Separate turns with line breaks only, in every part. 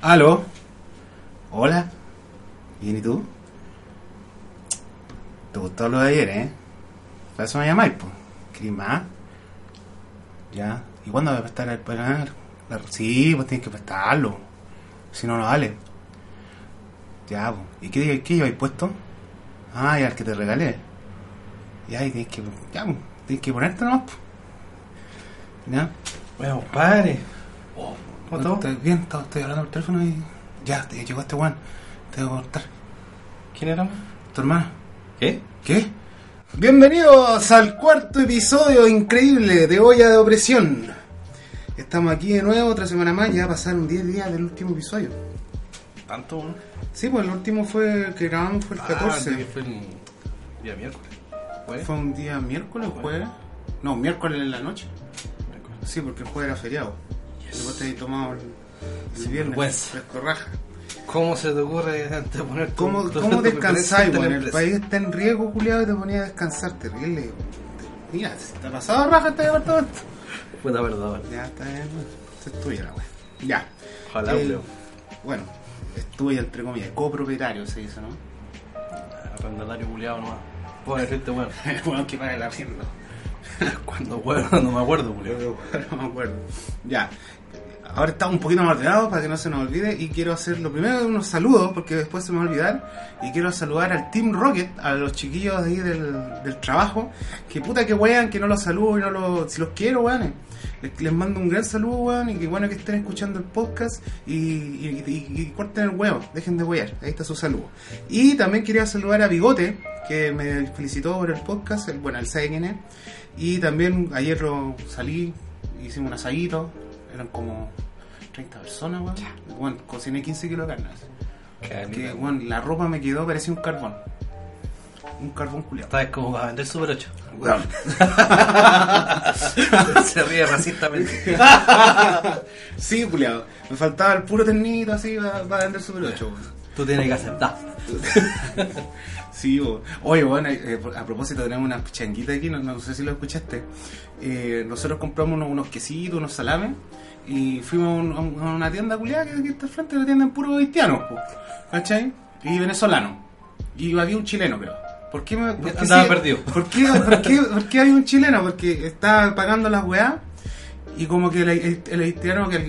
Aló. Hola. ¿Bien y tú? ¿Te gustó lo de ayer, eh? Para eso me llamáis, pues. ¿Querés más? Ya. ¿Y cuándo voy a prestar el pagar? Sí, pues tienes que prestarlo. Si no, no vale. Ya, pues. ¿Y qué, qué lleváis puesto? Ah, ya, el que te regalé. Y tienes que... Ya, pues. Tienes que ponerte nomás, pues. ¿Ya?
Bueno, compadre. ¿Cómo todo?
Estoy bien, estoy, estoy hablando por teléfono y... Ya, te llegó este weón. Te voy a cortar.
¿Quién era?
¿Tu hermana?
¿Qué?
¿Qué? Bienvenidos al cuarto episodio increíble de Olla de Opresión. Estamos aquí de nuevo, otra semana más, ya pasaron 10 días del último episodio.
¿Tanto?
Sí, pues el último fue que grabamos fue el 14.
Ah, sí, fue el día miércoles. ¿Fue?
Fue un día miércoles o jueves. No, miércoles en la noche.
Miércoles.
Sí, porque el jueves era feriado. Después te tomado el, viernes.
vergüenza.
Fresco raja.
¿Cómo se te ocurre anteponer
¿Cómo,
tu-
cómo descansáis, weón?
la
El país está en riesgo, culiado, y te ponía a descansar. Terrible. Mira, se te ha pasado raja este departamento.
Puta verdad,
Ya, está bien, weón. Se estuviera, weón. Ya.
Ojalá,
Eh. Bueno, estuve entre comillas, copropietario se dice, ¿no?
Arrendatario culiado nomás. Decirte, bueno.
bueno, que paga el arriendo.
Cuando bueno, no me acuerdo, culiado.
no me acuerdo. Ya. Ahora estamos un poquito más ordenados para que no se nos olvide y quiero hacer lo primero unos saludos porque después se me va a olvidar y quiero saludar al Team Rocket, a los chiquillos de ahí del, del trabajo, que puta que wean, que no los saludo y no los, si los quiero, weón. Les, les mando un gran saludo, weón, y que bueno que estén escuchando el podcast y, y, y- y corten el huevo, dejen de wear, ahí está su saludo. Y también quería saludar a Bigote, que me felicitó por el podcast, el, bueno, él sabe quién es. Y también ayer lo salí, hicimos un asadito, eran como 30 personas, weón. Bueno, cociné 15 kilos de carne. Que, bueno, la ropa me quedó, parecía un carbón. Un carbón culiado.
Vez como va a vender Super 8.
Weón.
se ríe racistamente.
sí, culiado. Me faltaba el puro ternito así para, para vender Super 8, weón.
Tú tienes que aceptar.
Sí, bo. oye, bueno, eh, a propósito tenemos una changuita aquí, no, no sé si lo escuchaste. Eh, nosotros compramos unos, unos quesitos, unos salames y fuimos a, un- a un- a una tienda culiada que está frente, la tienda en puro haitianos, po, ¿cachai? Y venezolano. Y había un chileno, creo. ¿Por qué me por qué
Andaba
sí-
perdido.
¿Por qué, por, qué, por qué había un chileno? Porque estaba pagando las weas y como que el, el- el,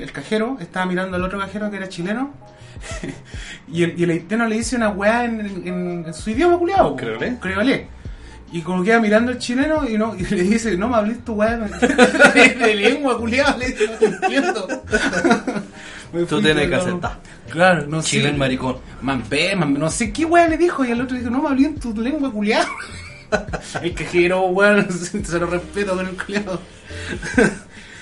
el cajero, estaba mirando al otro cajero que era chileno. y, el, y el haitiano le dice una weá en, en- en su idioma culiado.
¿Creolé?
Creolé. Y como queda mirando el chileno y no y le dice, no me hables tu weá de, de lengua culiado, le dice, no te entiendo.
Tú tienes que aceptar.
Claro, no
Chile
sé.
el maricón.
Mampé, man, no sé qué weá le dijo y el otro dijo, no me hablé en tu lengua culiado. el cajero, weón, se lo respeto con el culiado.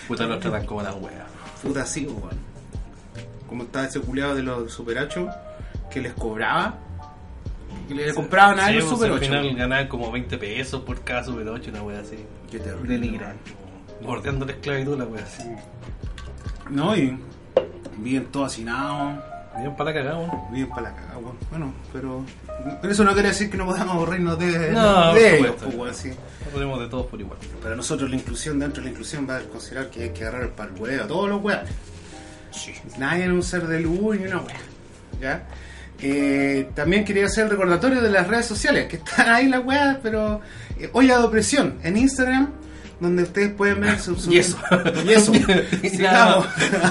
Puta, los tratan como las weas.
Puta, sí, weón. Como estaba ese culiado de los Super 8 que les cobraba. Y le compraban a
Sí,
ellos
pues,
Super
al
8.
final ganaban como 20 pesos por cada Super 8, una wea así.
Qué terrible.
Denigrante. Bordeando la esclavitud, la wea así.
No, y viven todos hacinados,
Bien para la cagada,
viven para la cagada. Bueno, pero, pero eso no quiere decir que no podamos aburrirnos de,
No,
de ellos,
supuesto.
pues, sí.
Hablemos de todos por igual.
Para nosotros la inclusión, dentro de la inclusión va a considerar que hay que agarrar para el huevo a todos los Nadie es un ser de luz ni una hueá. ¿Ya? Eh, también quería hacer el recordatorio de las redes sociales, que están ahí las weas, pero eh, Olla de Opresión en Instagram, donde ustedes pueden ver su... su-
Y eso.
Y eso.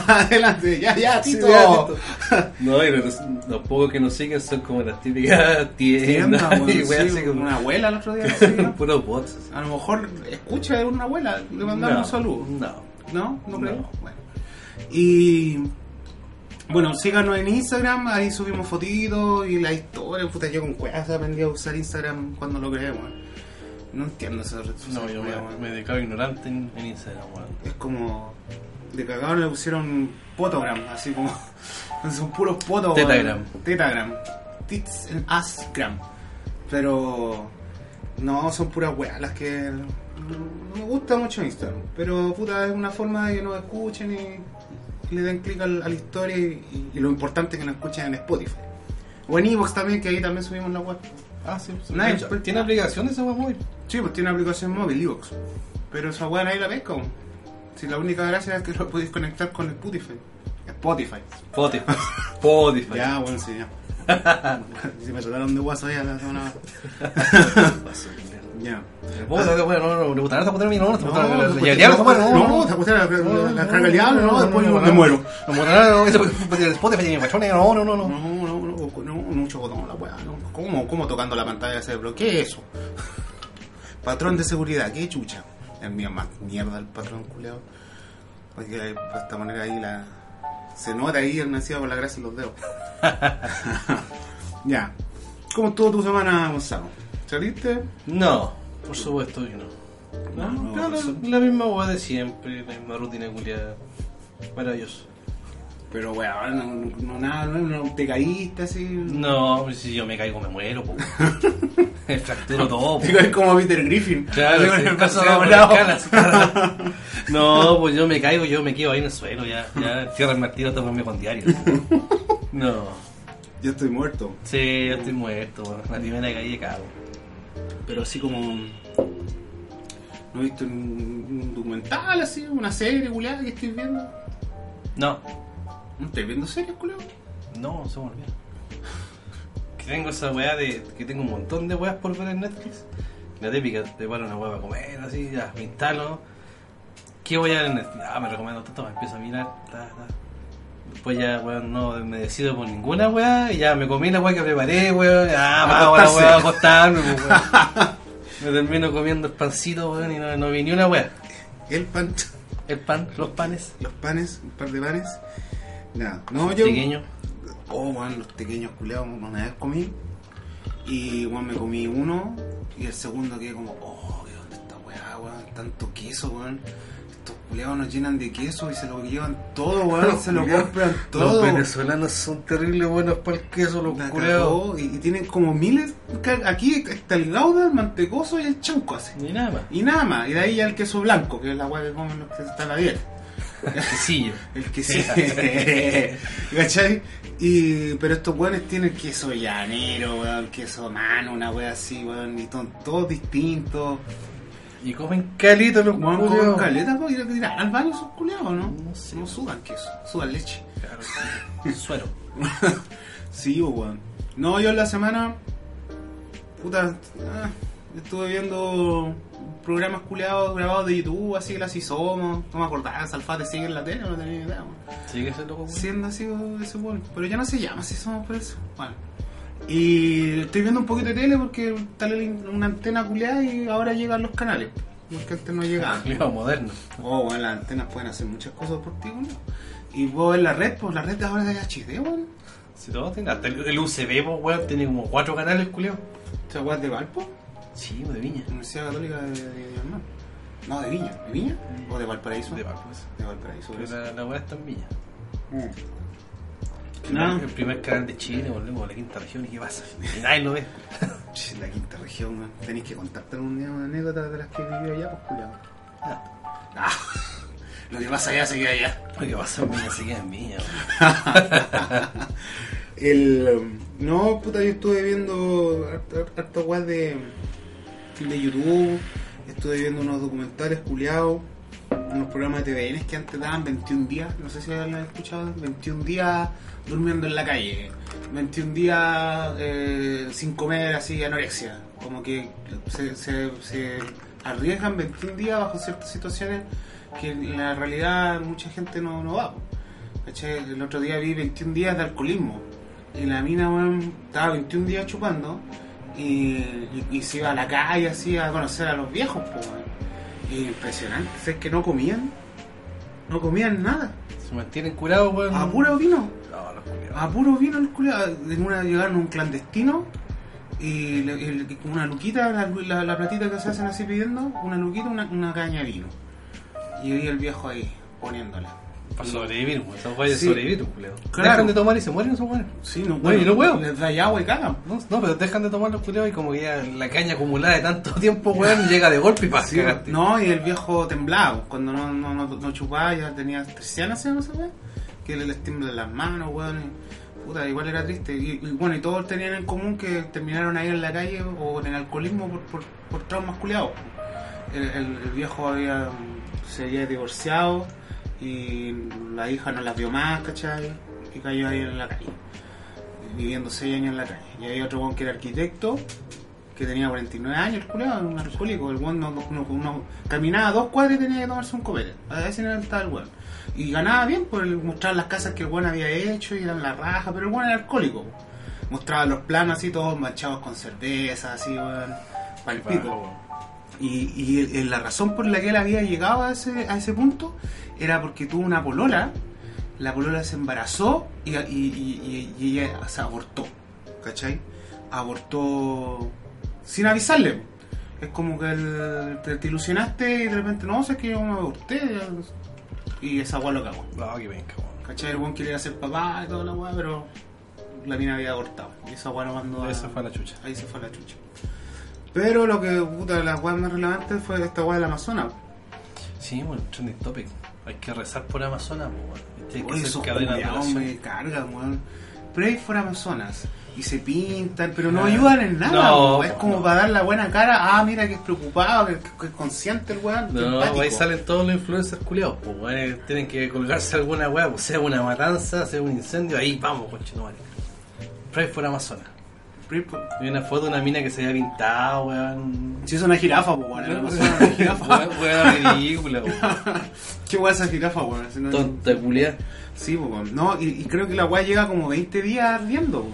Adelante, ya, ya,
Sí,
Tito.
ya, No, y los, los pocos que nos siguen son como las típicas tiendas
Tienda, weón,
y weas
sí,
así como
una abuela el otro día. no
puros bots.
A lo mejor escucha de una abuela, le mandamos
No,
un saludo.
No.
¿No? ¿No creo?
No.
Bueno. Y bueno, síganos en Instagram, ahí subimos fotitos y la historia. Puta, yo con cuevas aprendí a usar Instagram cuando lo creé, weón. No entiendo esa red social.
No, yo me, me declaro ignorante en, en Instagram, weón.
Es como. De cagado le pusieron potogram, así como. Son puros potos.
Tetagram.
Tetagram. Tits and assgram. Pero. No, son puras weas las que. No me gusta mucho Instagram. Pero puta, es una forma de que nos escuchen y le den clic al- a la historia. Y, y lo importante es que nos escuchen en Spotify. O en Evox también, que ahí también subimos la web.
Ah, sí. sí.
Nadie-
De hecho, ¿Tiene aplicación esa weón móvil?
Sí, pues tiene una aplicación móvil, Evox. Pero esa weá nadie la pesca. weón. Si la única gracia es que lo podéis conectar con Spotify. Spotify.
Spotify. Spotify.
Ya, bueno, sí, ya. si me trataron de guaso ya la semana. Ya.
Puta, bueno, no, no, me gustaría esa puta mía, no, no,
No,
no,
no,
no,
no,
ya, ya,
no,
bueno,
no, no, te acusé la- carga del diablo, no, después me muero.
No, no, tiene pachones, no, no, no,
No,
no.
no, no, mucho botón la weá. No. ¿Cómo, ¿Cómo tocando la pantalla se desbloquea? ¿Qué es eso? Patrón de seguridad, qué chucha. El mío más mierda el patrón culeado. Porque de esta manera ahí la. Se nota ahí el nacido con la grasa en los dedos. ya. ¿Cómo estuvo tu semana, Gonzalo? ¿Saliste?
No, por supuesto que no. No,
No,
pero
eso-
la, la misma weá de siempre, la misma rutina culiada. Maravilloso.
Pero weón, no, no, nada, no, no, te caíste así.
No, pues si yo me caigo me muero, po. Me fracturo todo, po.
Digo, es como Peter Griffin.
Claro, sí,
el
las escalas. No, pues yo me caigo, yo me quedo ahí en el suelo, ya, ya cierra el martillo, tomarme con diario. No,
Yo estoy muerto.
sí, yo estoy muerto, weón. la primera caí cago.
Pero así como no he visto un, un documental así una serie culiada que estoy viendo
No,
no estoy viendo series culiado
no, se me olvidó. Que tengo esa weá de que tengo un montón de weas por ver en Netflix. La típica, te paro una weá para comer, así, ya, me instalo. ¿Qué voy a ver en Netflix? Ah, me recomiendo tanto, me empiezo a mirar, ta, ta. Después ya, weón, no me decido por ninguna weá y ya me comí la weá que preparé, weón. Ah, va, ahora weá, a acostarme, pues, weón. Me termino comiendo el pancito, weón, y no, no vi ni una weá.
el pan
El pan, los panes,
los panes un par de panes nada no yo
pequeños.
oh weón los pequeños culiados una vez comí y weón me comí uno y el segundo quedé como oh ¿qué dónde está weá weón tanto queso weón culiados nos llenan de queso y se lo llevan todo weón se lo compran todo
Los venezolanos son terribles buenos para el queso, los
cagó, y, y tienen como miles. Aquí está el gauda, el mantecoso y el chauco así.
Ni nada más.
Y nada más. Y de ahí ya el queso blanco, que es la weá que comen los que están a la dieta.
Quesillo.
El que sí. ¿Cachai? Y, pero estos weones tienen queso llanero, weón, queso mano, una weá así, weón, y son todos distintos.
Y comen calito los
comen
culeados.
caleta, pues, ir a- al baño esos culiados, ¿no?
No sé.
No sudan queso, sudan leche.
Claro. Suero.
Sí, pues, weón. No, yo en la semana. Puta. ah, estuve viendo programas culeados grabados de YouTube, así que así somos. No me acordaba, Salfate sigue en la tele, no tenía ni idea, weón.
Sigue ese loco, weón.
Siendo así ese weón. Pero ya no se llama, si somos por eso. Bueno. Y estoy viendo un poquito de tele porque está la- una antena culeada y ahora llegan los canales. Porque antes no llegaban.
Culeado moderno.
Oh, bueno, las antenas pueden hacer muchas cosas por ti, weón. Y puedo ver la red, pues la red ahora es de HD, weón.
Si todo tiene. Hasta el, el UCB, pues, weón, tiene como cuatro canales, culeado.
¿Esta weá es de Valpo?
Sí, de Viña.
Universidad Católica de, de, de. No, de Viña. ¿De Viña? ¿O de Valparaíso?
De Valpo, eso.
De Valparaíso.
Pero la, la weá está en Viña. El primer canal de Chile, volvemos a la quinta región, ¿y qué pasa? Y nadie lo ve.
La quinta región. Tenéis que contarte algún día una anécdota de las que vivió allá, pues, culiao.
Ah,
Ah, lo que pasa allá se queda allá.
Lo que pasa en Viña se queda en weón.
El. um, No, puta, yo estuve viendo harta- weá de, de YouTube. Estuve viendo unos documentales culiados. Unos programas de TVN que antes daban 21 días. No sé si lo han escuchado. 21 días durmiendo en la calle. 21 días eh, sin comer, así, anorexia. Como que se, se, se arriesgan 21 días bajo ciertas situaciones que en la realidad mucha gente no, no va. po. ¿Cachai? El otro día vi 21 días de alcoholismo. Y la mina, weón, estaba 21 días chupando. Y, y- y se iba a la calle así a conocer a los viejos, po, impresionante. Es que no comían. No comían nada.
Se mantienen curados, weón.
A puro vino.
No, los culiados.
A puro vino el. En una llegaron a un clandestino. y, le- una luquita, la, la- la platita que se hacen así pidiendo, una luquita, una, una caña de vino. Y el viejo ahí, poniéndole.
Para sobrevivir, pues. Esos güeyes
Sí.
sobrevivir, culeo.
Claro.
Dejan de tomar y se mueren esos güeyes.
Sí, no,
Oye, no huevo.
Les da agua y cagan.
No, no, pero dejan de tomar los culeos y como que ya la caña acumulada de tanto tiempo, weón, llega de golpe y pasa.
Sí, no, y el viejo temblaba. Cuando no, no, no, no chupaba, ya tenía 13 años, ¿se llama esa weá? Que le les tiemblan las manos, weón. puta, igual era triste. Y, y bueno, y todos tenían en común que terminaron ahí en la calle o en el alcoholismo por, por, por traumas culiados. El, el- el viejo había, se había divorciado y la hija no la vio más, ¿cachai? Y cayó ahí en la calle. Viviendo 6 años en la calle. Y hay otro weón que era arquitecto que tenía 49 años, el culiado, un alcohólico. El weón no, no- caminaba dos cuadras y tenía que tomarse un copete. A ese estaba el weón. Y ganaba bien por mostrar las casas que el weón había hecho y eran la raja, pero el weón era alcohólico. Mostraba los planos así, todos manchados con cerveza, así, weón. Pa'l pico. Y, y el- la razón por la que él había llegado a ese, a ese punto era porque tuvo una polola, la polola se embarazó y, y- y- y- ella se abortó, ¿cachai? Abortó sin avisarle. Es como que el- te, te ilusionaste y de repente, no, sé es que yo me aborté y esa weá lo cagó.
No, weón.
¿Cachai? El weón quería ser papá y toda la weá, pero la mina había abortado. Y esa weá lo mandó a...
Esa fue la chucha.
Ahí se fue la chucha. Pero lo que, puta, la weá más relevante fue esta weá del Amazonas.
Sí, bueno, trending topic. Hay que rezar por Amazonas, weón. Hay
Oye, esos
cadena de
culiados me cargan, weón. Pray for Amazonas. Y se pintan, pero no ayudan en nada.
No,
es como
no.
para dar la buena cara. Ah, mira que es preocupado, que, que es consciente el weón.
No,
empático.
ahí salen todos los influencers culiados, pues weón, tienen que colgarse alguna weá, pues sea una matanza, sea un incendio, ahí vamos, conchetumare. Pray for Amazonas.
For-
Vi una foto de una mina que se había pintado, weón.
Si es una jirafa, weón. una jirafa.
Weón, weón, ridícula, weón.
¿Qué es esa jirafa, weón? Si no-
Tonta culia.
Sí, weón. no, y, y creo que la weá llega como 20 días ardiendo. po.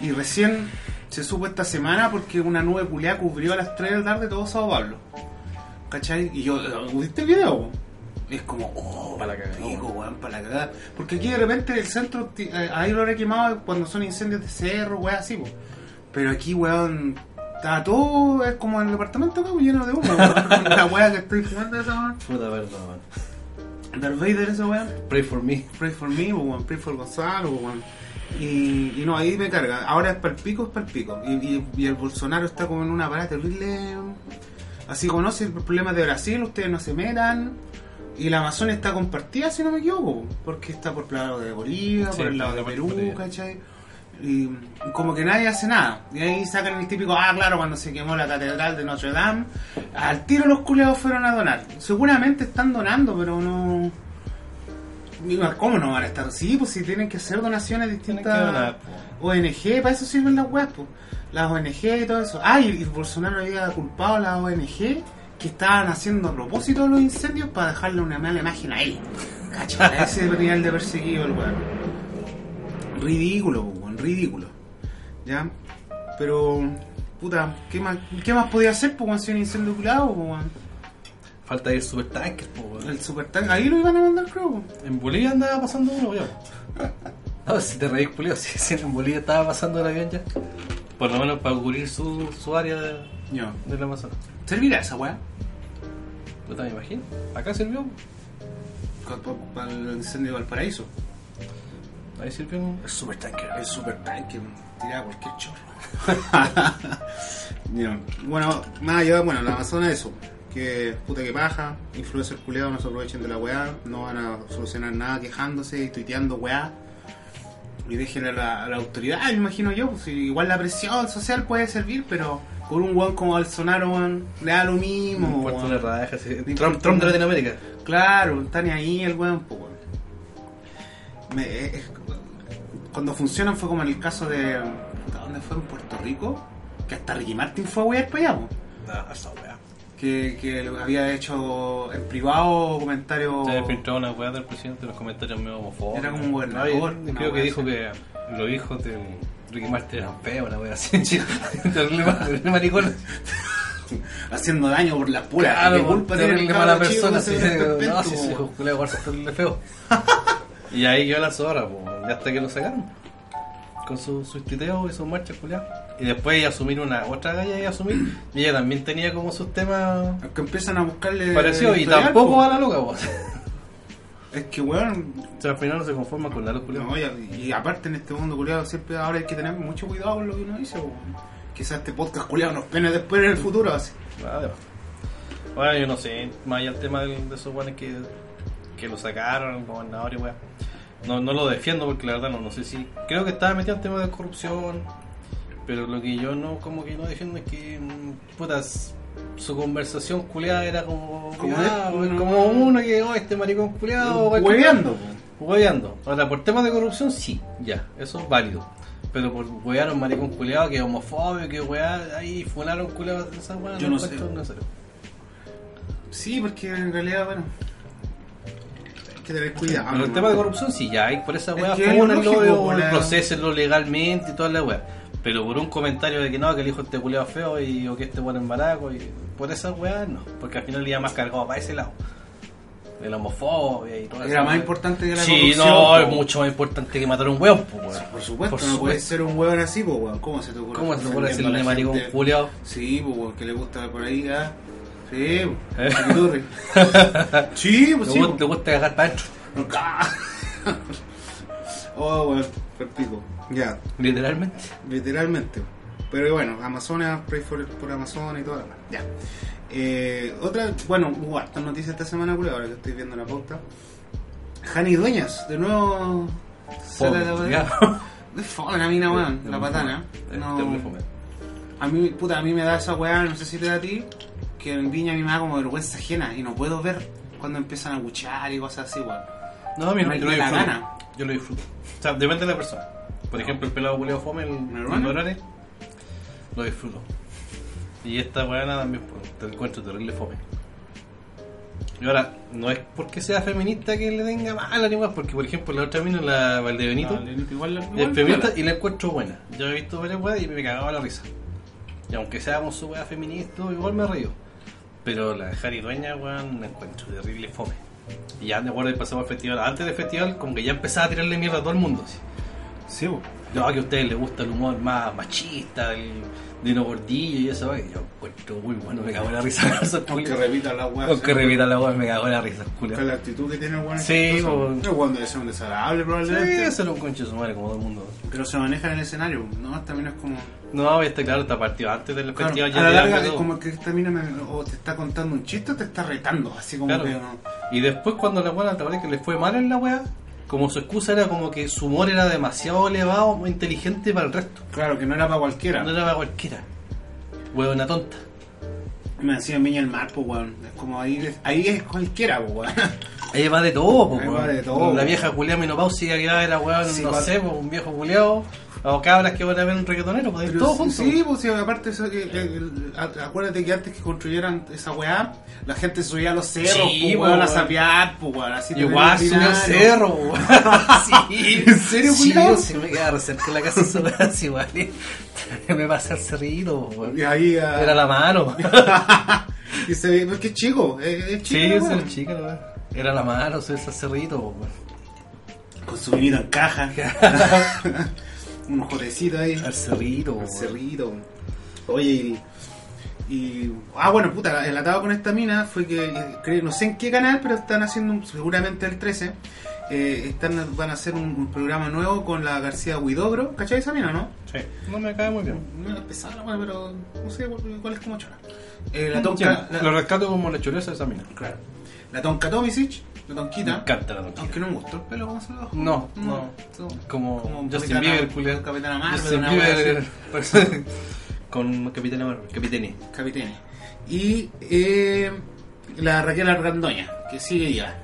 Y recién se supo esta semana porque una nube culiada cubrió a las 3 de la tarde todo Sao Pablo. ¿Cachai? Y yo, ¿viste el video? po? Es como, oh,
Pa' la cagada,
pico,
weón.
weón, para la cagada. Porque aquí de repente el centro eh, hay olor quemado cuando son incendios de cerro, weón, así, po. Pero aquí, weón, está todo, es como en el departamento acá, lleno de humo, weón. La weá que estoy fumando esa, weón.
Puta verdad, weón.
Darth Vader, esa weón.
Pray for me.
Pray for me, weón, pray for Gonzalo, weón. Y, y no, ahí me carga. Ahora es para el pico, es para el pico. Y, y- y el Bolsonaro está como en una parada terrible. Así como no, si el problema de Brasil, ustedes no se metan. Y la Amazonia está compartida, si no me equivoco. Porque está por el lado de Bolivia,
Sí,
por el lado de Perú. ¿cachai? Y como que nadie hace nada. Y ahí sacan el típico, ah, claro, cuando se quemó la catedral de Notre Dame, al tiro los culeados fueron a donar. Seguramente están donando, pero no. ¿Cómo no van a estar? Sí, pues si tienen que hacer donaciones distintas. ONG, para eso sirven las webs, pues. Las ONG y todo eso. Ah, y, Bolsonaro había culpado a las ONG que estaban haciendo a propósito los incendios para dejarle una mala imagen a él. Cacha, a ese nivel de perseguido el weón. Ridículo, pues, ridículo. ¿Ya? Pero, puta, ¿qué más, qué más podía hacer, pues, weón, si un incendio culado, pues?
Falta ir super tanker.
El super ahí lo iban a mandar, creo.
En Bolivia andaba pasando uno, weón. No, si te reís, culio, si, si en Bolivia estaba pasando el avión ya. Por lo menos para cubrir su, su área de, del Amazonas.
¿Servirá esa weá?
Puta, me imagino. Acá sirvió.
Para el incendio de Valparaíso.
Ahí sirvió un el super tanker.
El super tanque, tiraba cualquier chorro. Bueno, más allá, bueno, la Amazonas eso. Que puta que paja, influencers culiados no se aprovechen de la weá, no van a solucionar nada quejándose y tuiteando weá. Y dejen a la, a la autoridad, me imagino yo, pues igual la presión social puede servir, pero con un weón como Bolsonaro, weón, le da lo mismo.
Trump, Trump de. Latinoamérica.
Claro, está ni ahí el weón, pues weón. Me- eh, es- cuando funcionan fue como en el caso de. ¿Dónde fue? En Puerto Rico. Que hasta Ricky Martin fue a wear para allá, po.
Ah, esa weá.
que, que había hecho en privado comentarios.
Se filtró una weá del presidente, los comentarios medio homofóbicos.
Era como un gobernador,
No, creo que dijo
así.
que los hijos de Ricky Martin eran feos, una weá así. Maricón.
haciendo daño por la pura.
Claro,
¿Qué culpa tiene el
mala
chico
persona.
ser
no, Barça terrible feo. y ahí quedó la zorra, y hasta que lo sacaron. con su, sus titeos y sus marchas culiadas. Y después ella asumir una otra galla y asumir. Y ella también tenía como sus temas
Que empiezan a buscarle.
parecidos y tampoco
po.
a la loca, vos.
Es que, weón.
O sea, al final no se conforma con la culiada.
no, y, y aparte en este mundo culiado siempre ahora hay que tener mucho cuidado con lo que uno dice, weón. Quizás este podcast culiado nos pene después en el futuro, así.
Nada. Bueno, yo no sé, más allá el tema del- de esos buenos que, que lo sacaron, el gobernador y weá. No, no lo defiendo porque la verdad no, no sé si. Creo que estaba metido en temas de corrupción, pero lo que yo no, como que no defiendo es que, mm, putas, su conversación culiada era como.
Como
ah, como uno que, oh, este maricón culiado,
Hueveando.
Hueveando. Ahora, por temas de corrupción, sí, ya, eso es válido. Pero por huear a un maricón culeado que es homofóbico, que weá, ahí funaron culeados esa weá,
Yo no
encuentro
sé.
necesario.
Sí, porque en realidad, bueno. Que tener cuidado.
Pero el
¿no?
tema de corrupción, sí, ya, hay por esa
Es
weá, fúnenlo, procesenlo legalmente y toda la weá. Pero por un comentario de que no, que el hijo este culeado feo y, o que este bueno es maraco, y por esa weá, no. Porque al final iba más cargado para ese lado. De la homofobia y todo
Era más importante que la
Sí,
corrupción.
no,
po.
es mucho más importante que matar a un weón, po, weón.
Por supuesto,
Por
no puede ser un hueón así, pues, weón. ¿Cómo se te ocurre?
¿Cómo se te ocurre decirle maricón culeado?
Sí, pues, weón, que le gusta por ahí, ah. Sí, pues,
¿Eh?
chiquiturri. Sí, pues,
¿Te,
sí.
gusta, te gusta cagar para adentro?
oh, weón, pico. Ya,
Literalmente.
literalmente. Pero bueno, Amazonas, pray for, por Amazon y toda la Ya. Eh, otra, bueno, hubo hartas noticias esta semana, ahora que estoy viendo la pauta. Jani Dueñas, de nuevo.
Fome.
Es fome la mina, weón, la patana. No, a mí, puta, a mí me da esa weá, no sé si te da a ti, que en Viña a mí me da como vergüenza ajena y no puedo ver cuando empiezan a buchar y cosas así, weón.
No, mira,
No
yo lo disfruto.
gana.
Yo lo disfruto. O sea, depende de la persona. Por ejemplo, el pelado culeo fome, el Morales, lo disfruto. Y esta weana también pues, te encuentro terrible fome. Y ahora, no es porque sea feminista que le tenga mala ni más, porque por ejemplo la otra mina, la Valdebenito,
No, Lenito igual,
es
igual
feminista
piola.
y la encuentro buena. Yo he visto varias weas y me cagaba la risa. Y aunque seamos su wea feminista, igual me río. Pero la Jari Dueña, weón, la encuentro terrible fome. Y ya me acuerdo que pasamos al festival. Antes del festival, como que ya empezaba a tirarle mierda a todo el mundo.
Sí, weón.
No, que a ustedes les gusta el humor más machista, el Dino Gordillo y eso, que yo encuentro muy bueno, me cago en la risa.
Aunque repita la weá.
Aunque repita la wea, me cago en la risa,
Con la actitud que tiene el weón. es
Sí, weón
debe ser un desagradable
Sí,
probablemente.
eso era un concho de su madre, como todo el mundo.
Pero se maneja en el escenario, ¿no? También es como.
No, está claro, está partido antes del
Claro,
festival.
a la larga es como que esta mina me- o te está contando un chiste o te está retando, así como
Claro.
que no.
Y después cuando la buena te parece que le fue mal en la wea, como su excusa era como que su humor era demasiado elevado, muy inteligente para el resto.
Claro, que no era para cualquiera.
No era para cualquiera. Huevona tonta.
Me decía en Viña el Mar, pues weón. Es como ahí, ahí es cualquiera, pues weón.
Ahí va de todo,
Ahí
weón.
de todo,
La vieja culia menopáusica que era weón,
Sí,
no sé, po, un viejo culiao. O cabras que van a ver un reggaetonero, pues
Pero
todo
sí, pues sí, aparte, eso, que- que- el- a- acuérdate que antes que construyeran esa weá, la gente subía a los cerros,
Sí,
pues weón, a
weón.
sapear, pues weón, así
Igual subió al cerro, weón. sí.
¿En serio,
Sí,
culiao?
sí, me quedaba cerca de la casa de así igual. me pasé al cerrito, weón.
Y ahí ah,
Era la mano.
y se ve, es que es chico, es, es chico.
Sí, era chica, weón. Era la mano, ese cerrito, weón.
Con su vinito en caja. Unos jotecitos ahí.
Al cerrito, weón.
cerrito. Oye, y, y- Ah, bueno, puta, el atado con esta mina fue que, eh, creo, no sé en qué canal, pero están haciendo, un- seguramente el 13, eh, están, van a hacer un, un programa nuevo con la García Huidobro. ¿Cachai esa mina, no?
Sí. No me cae muy bien.
No es pesada, bueno, pero no sé igual es como chora. Eh, la tonca... la-
Lo rescato como la chuleza de esa mina.
claro. La tonca Tomisic, la
Me
tonquita.
encanta la tonquita.
Aunque no me gustó el pelo, ¿cómo se lo dejó?
No, no. Como, Justin
Capitana-
Bieber.
Capitana Marvel,
Justin Bieber con Capitán Marvel, Capitene.
Capitene. Y eh, la Raquel Argandoña, que sigue ella.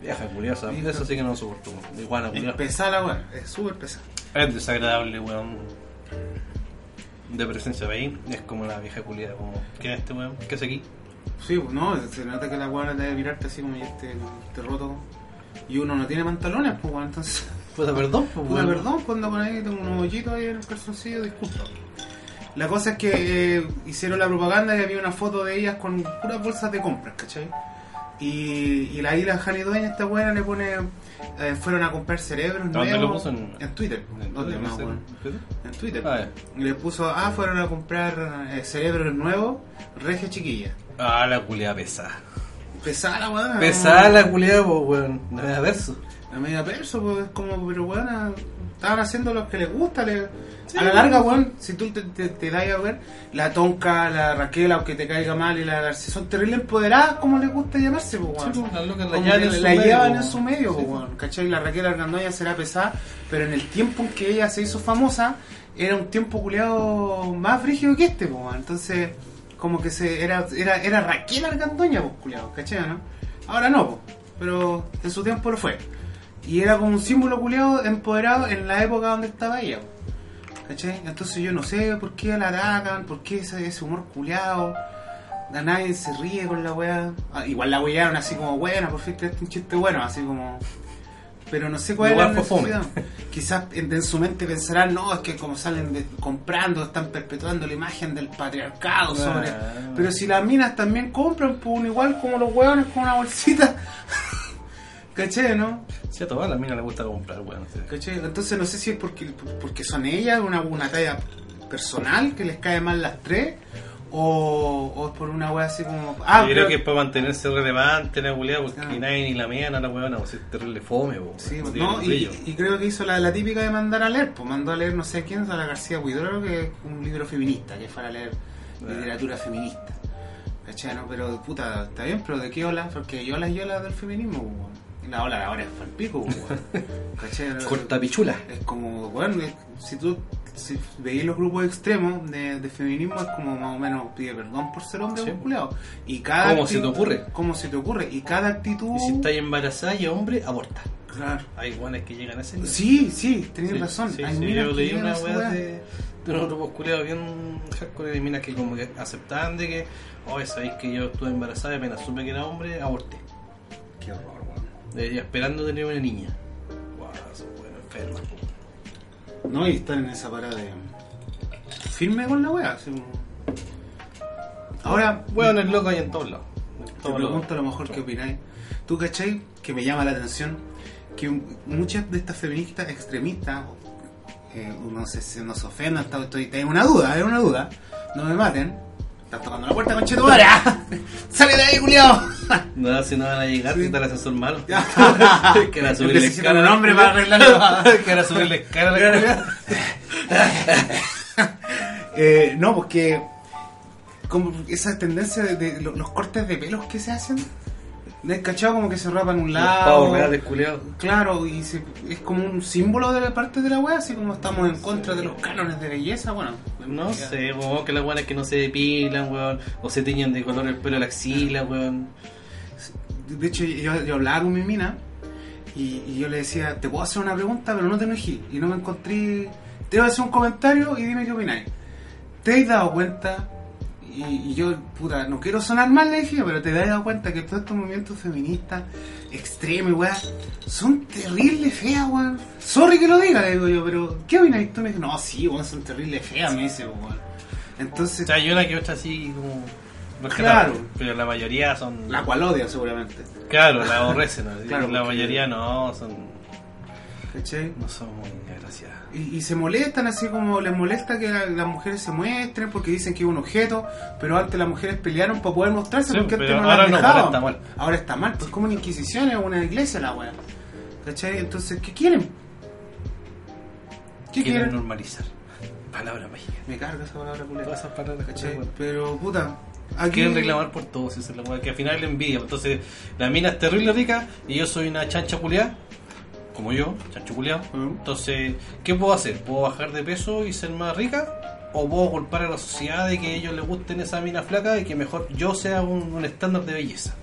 Vieja curiosa,
Vieja.
eso sí que no lo soporto. Igual,
Es
culiao.
pesada la weá, es súper pesada.
Es desagradable, weón. De presencia ahí. Es como la vieja culiada, como, ¿qué es este weón? ¿Qué hace aquí?
Sí, pues, no, se nota que la weá debe mirarte así como este, este roto. Y uno no tiene pantalones, pues weón, entonces.
Puta, perdón, pues,
Puta, perdón, cuando ahí tengo unos hoyitos ahí en el calzoncillo, disculpa. La cosa es que eh, hicieron la propaganda y había una foto de ellas con puras bolsas de compras, ¿cachai? Y, y la isla Jani Dueña, esta weá le pone. Eh, fueron a comprar cerebros
¿Dónde
nuevos.
lo puso? En-
Twitter.
¿En
¿Dónde más,
¿En
weón?
Twitter?
En Twitter.
Ah.
Y le puso, ah, fueron a comprar eh, cerebros nuevos, regia chiquilla.
Ah, la culiada pesada.
Pesada la weá.
Pesada la culiada, pues, weón. No me da verso.
La media perso, pues es como, pero weón, estaban haciendo lo que les gusta. le-
Sí,
a la larga, weón, si tú te, te, te das a ver, la Tonka, la Raquel, aunque te caiga mal, y la García, son terrible empoderadas, como les gusta llamarse, pues, weón.
Sí, pues, la
Como
llevan
que
en su
la
medio,
llevan
pues.
en su medio,
Sí,
pues,
pues.
La Raquel Argandoña será pesada, pero en el tiempo en que ella se hizo famosa, era un tiempo culeado más frígido que este, pues. Entonces, como que se era, era, era Raquel Argandoña, pues, culeado, ¿cachai? ¿no? Ahora no, pues, pero en su tiempo lo fue. Y era como un símbolo culeado empoderado en la época donde estaba ella. ¿Cachai? Entonces yo no sé por qué la atacan, por qué ese, ese humor culeado. A nadie se ríe con la weá. Ah, igual la wearon así como buena, por fin este un chiste bueno, así como. Pero no sé cuál es la necesidad. Quizás en, en su mente pensarán, no, es que como salen de- comprando, están perpetuando la imagen del patriarcado sobre.
Ah.
Pero si las minas también compran, pues igual como los hueones con una bolsita. ¿Cachai, no?
Sí, a todas las minas les gusta comprar, weón. sí.
¿Cachai? Entonces no sé si es porque, porque son ellas, una, una talla personal que les cae mal las tres, o, o es por una wea así como. Ah,
Yo
pero-
creo que es para mantenerse relevante la culiada, porque
Ah.
nadie ni la mía, no la weón, pues es terrible fome, weón.
Sí,
No tiene
no, y, creo que hizo la, la típica de mandar a leer, pues mandó a leer no sé quién, a la García Huidoro, que es un libro feminista, que fuera a leer
Ah.
literatura feminista. ¿Cachai? No, pero puta, está bien, pero ¿de qué ola? Porque yo las yo las del feminismo, pues, la ola ahora es palpico, pues, weón. ¿Cachai?
Corta pichula.
Es como, bueno, es- si tú si veis los grupos extremos de, de feminismo, es como más o menos pide perdón por ser hombre
Sí.
Y cada
¿Cómo
acti-
se te ocurre?
¿Cómo se te ocurre? Y cada actitud.
Y si estáis embarazada y hombre, aborta.
Claro.
Hay guanes que llegan a ese nivel.
Sí, sí, tenés
Sí,
razón.
sí,
Hay minas
yo leí una weá. de, de unos grupos culiados bien hardcore de minas que como que aceptaban de que, oye, sabéis que yo estuve embarazada y apenas supe que era hombre, aborté.
Weón.
Eh, esperando tener una niña. Guau, son buenas enfermas, po.
No, y están en esa parada de. Firme con la weá. así como- Ahora,
Bueno, el loco hay en todos lados. En
te
todos
pregunto a lo mejor qué opináis. ¿Tú cachai? Que me llama la atención que muchas de estas feministas extremistas, eh, no sé si nos ofendan, estoy, estoy- tengo una duda, es una duda, no me maten. Estás tocando la puerta, conche tu madre. ¡ah! ¡Sale de ahí, culiao!
No, si no van a llegar, está el ascensor malo. Que era subir la
Necesito
escala.
un hombre para arreglarlo.
que era subir la escala. la culiao.
Eh, no, porque como esa tendencia de, de lo- los cortes de pelos que se hacen, ¿no has cachado? Como que se rapan un lado.
reales.
Claro, y se- es como un símbolo de la parte de la wea, así como estamos en contra de los cánones de belleza, bueno.
No
ya.
sé, weón, que las buenas que no se depilan, weón, o se tiñen de color el pelo de la axila, weón.
De hecho, yo, yo hablaba con mi mina y, y yo le decía, te puedo hacer una pregunta, pero no te enojes. Y no me encontré. Te voy a hacer un comentario y dime qué opináis. ¿Te has dado cuenta? Y, y yo, puta, no quiero sonar mal, le dije, pero te has dado cuenta que todos estos movimientos feministas, extremos weá, son terribles feas, weón. Sorry que lo diga, le digo yo, pero ¿qué opináis? Tú me dices, no, sí, weón, son terribles feas, me dice, weón. Entonces,
O sea, hay una que otra así como.
Claro.
Pero la mayoría son.
la cual odia seguramente.
Claro, la aborrecen. ¿no?
Claro,
la mayoría no, son.
¿Cachai?
No son muy agraciadas.
Y, y se molestan así como les molesta que la- las mujeres se muestren porque dicen que es un objeto, pero antes las mujeres pelearon para poder mostrarse
Sí,
porque antes no las
ahora no, ahora está mal.
Ahora está mal, pues como una inquisición es una iglesia la wea. ¿Cachai? Entonces, ¿qué quieren? ¿Qué
Quieren
quieren?
normalizar. Palabra mágica.
Me carga esa palabra culera.
Todas esas palabras,
¿Cachai? Pero puta, aquí
Quieren reclamar por todo, si es la weá, que al final le envidia. Entonces, la mina es terrible rica y yo soy una chancha culiada, como yo, chancho culiado.
Mm.
Entonces, ¿qué puedo hacer? ¿Puedo bajar de peso y ser más rica? ¿O puedo culpar a la sociedad de que a ellos les gusten esa mina flaca y que mejor yo sea un, un estándar de belleza?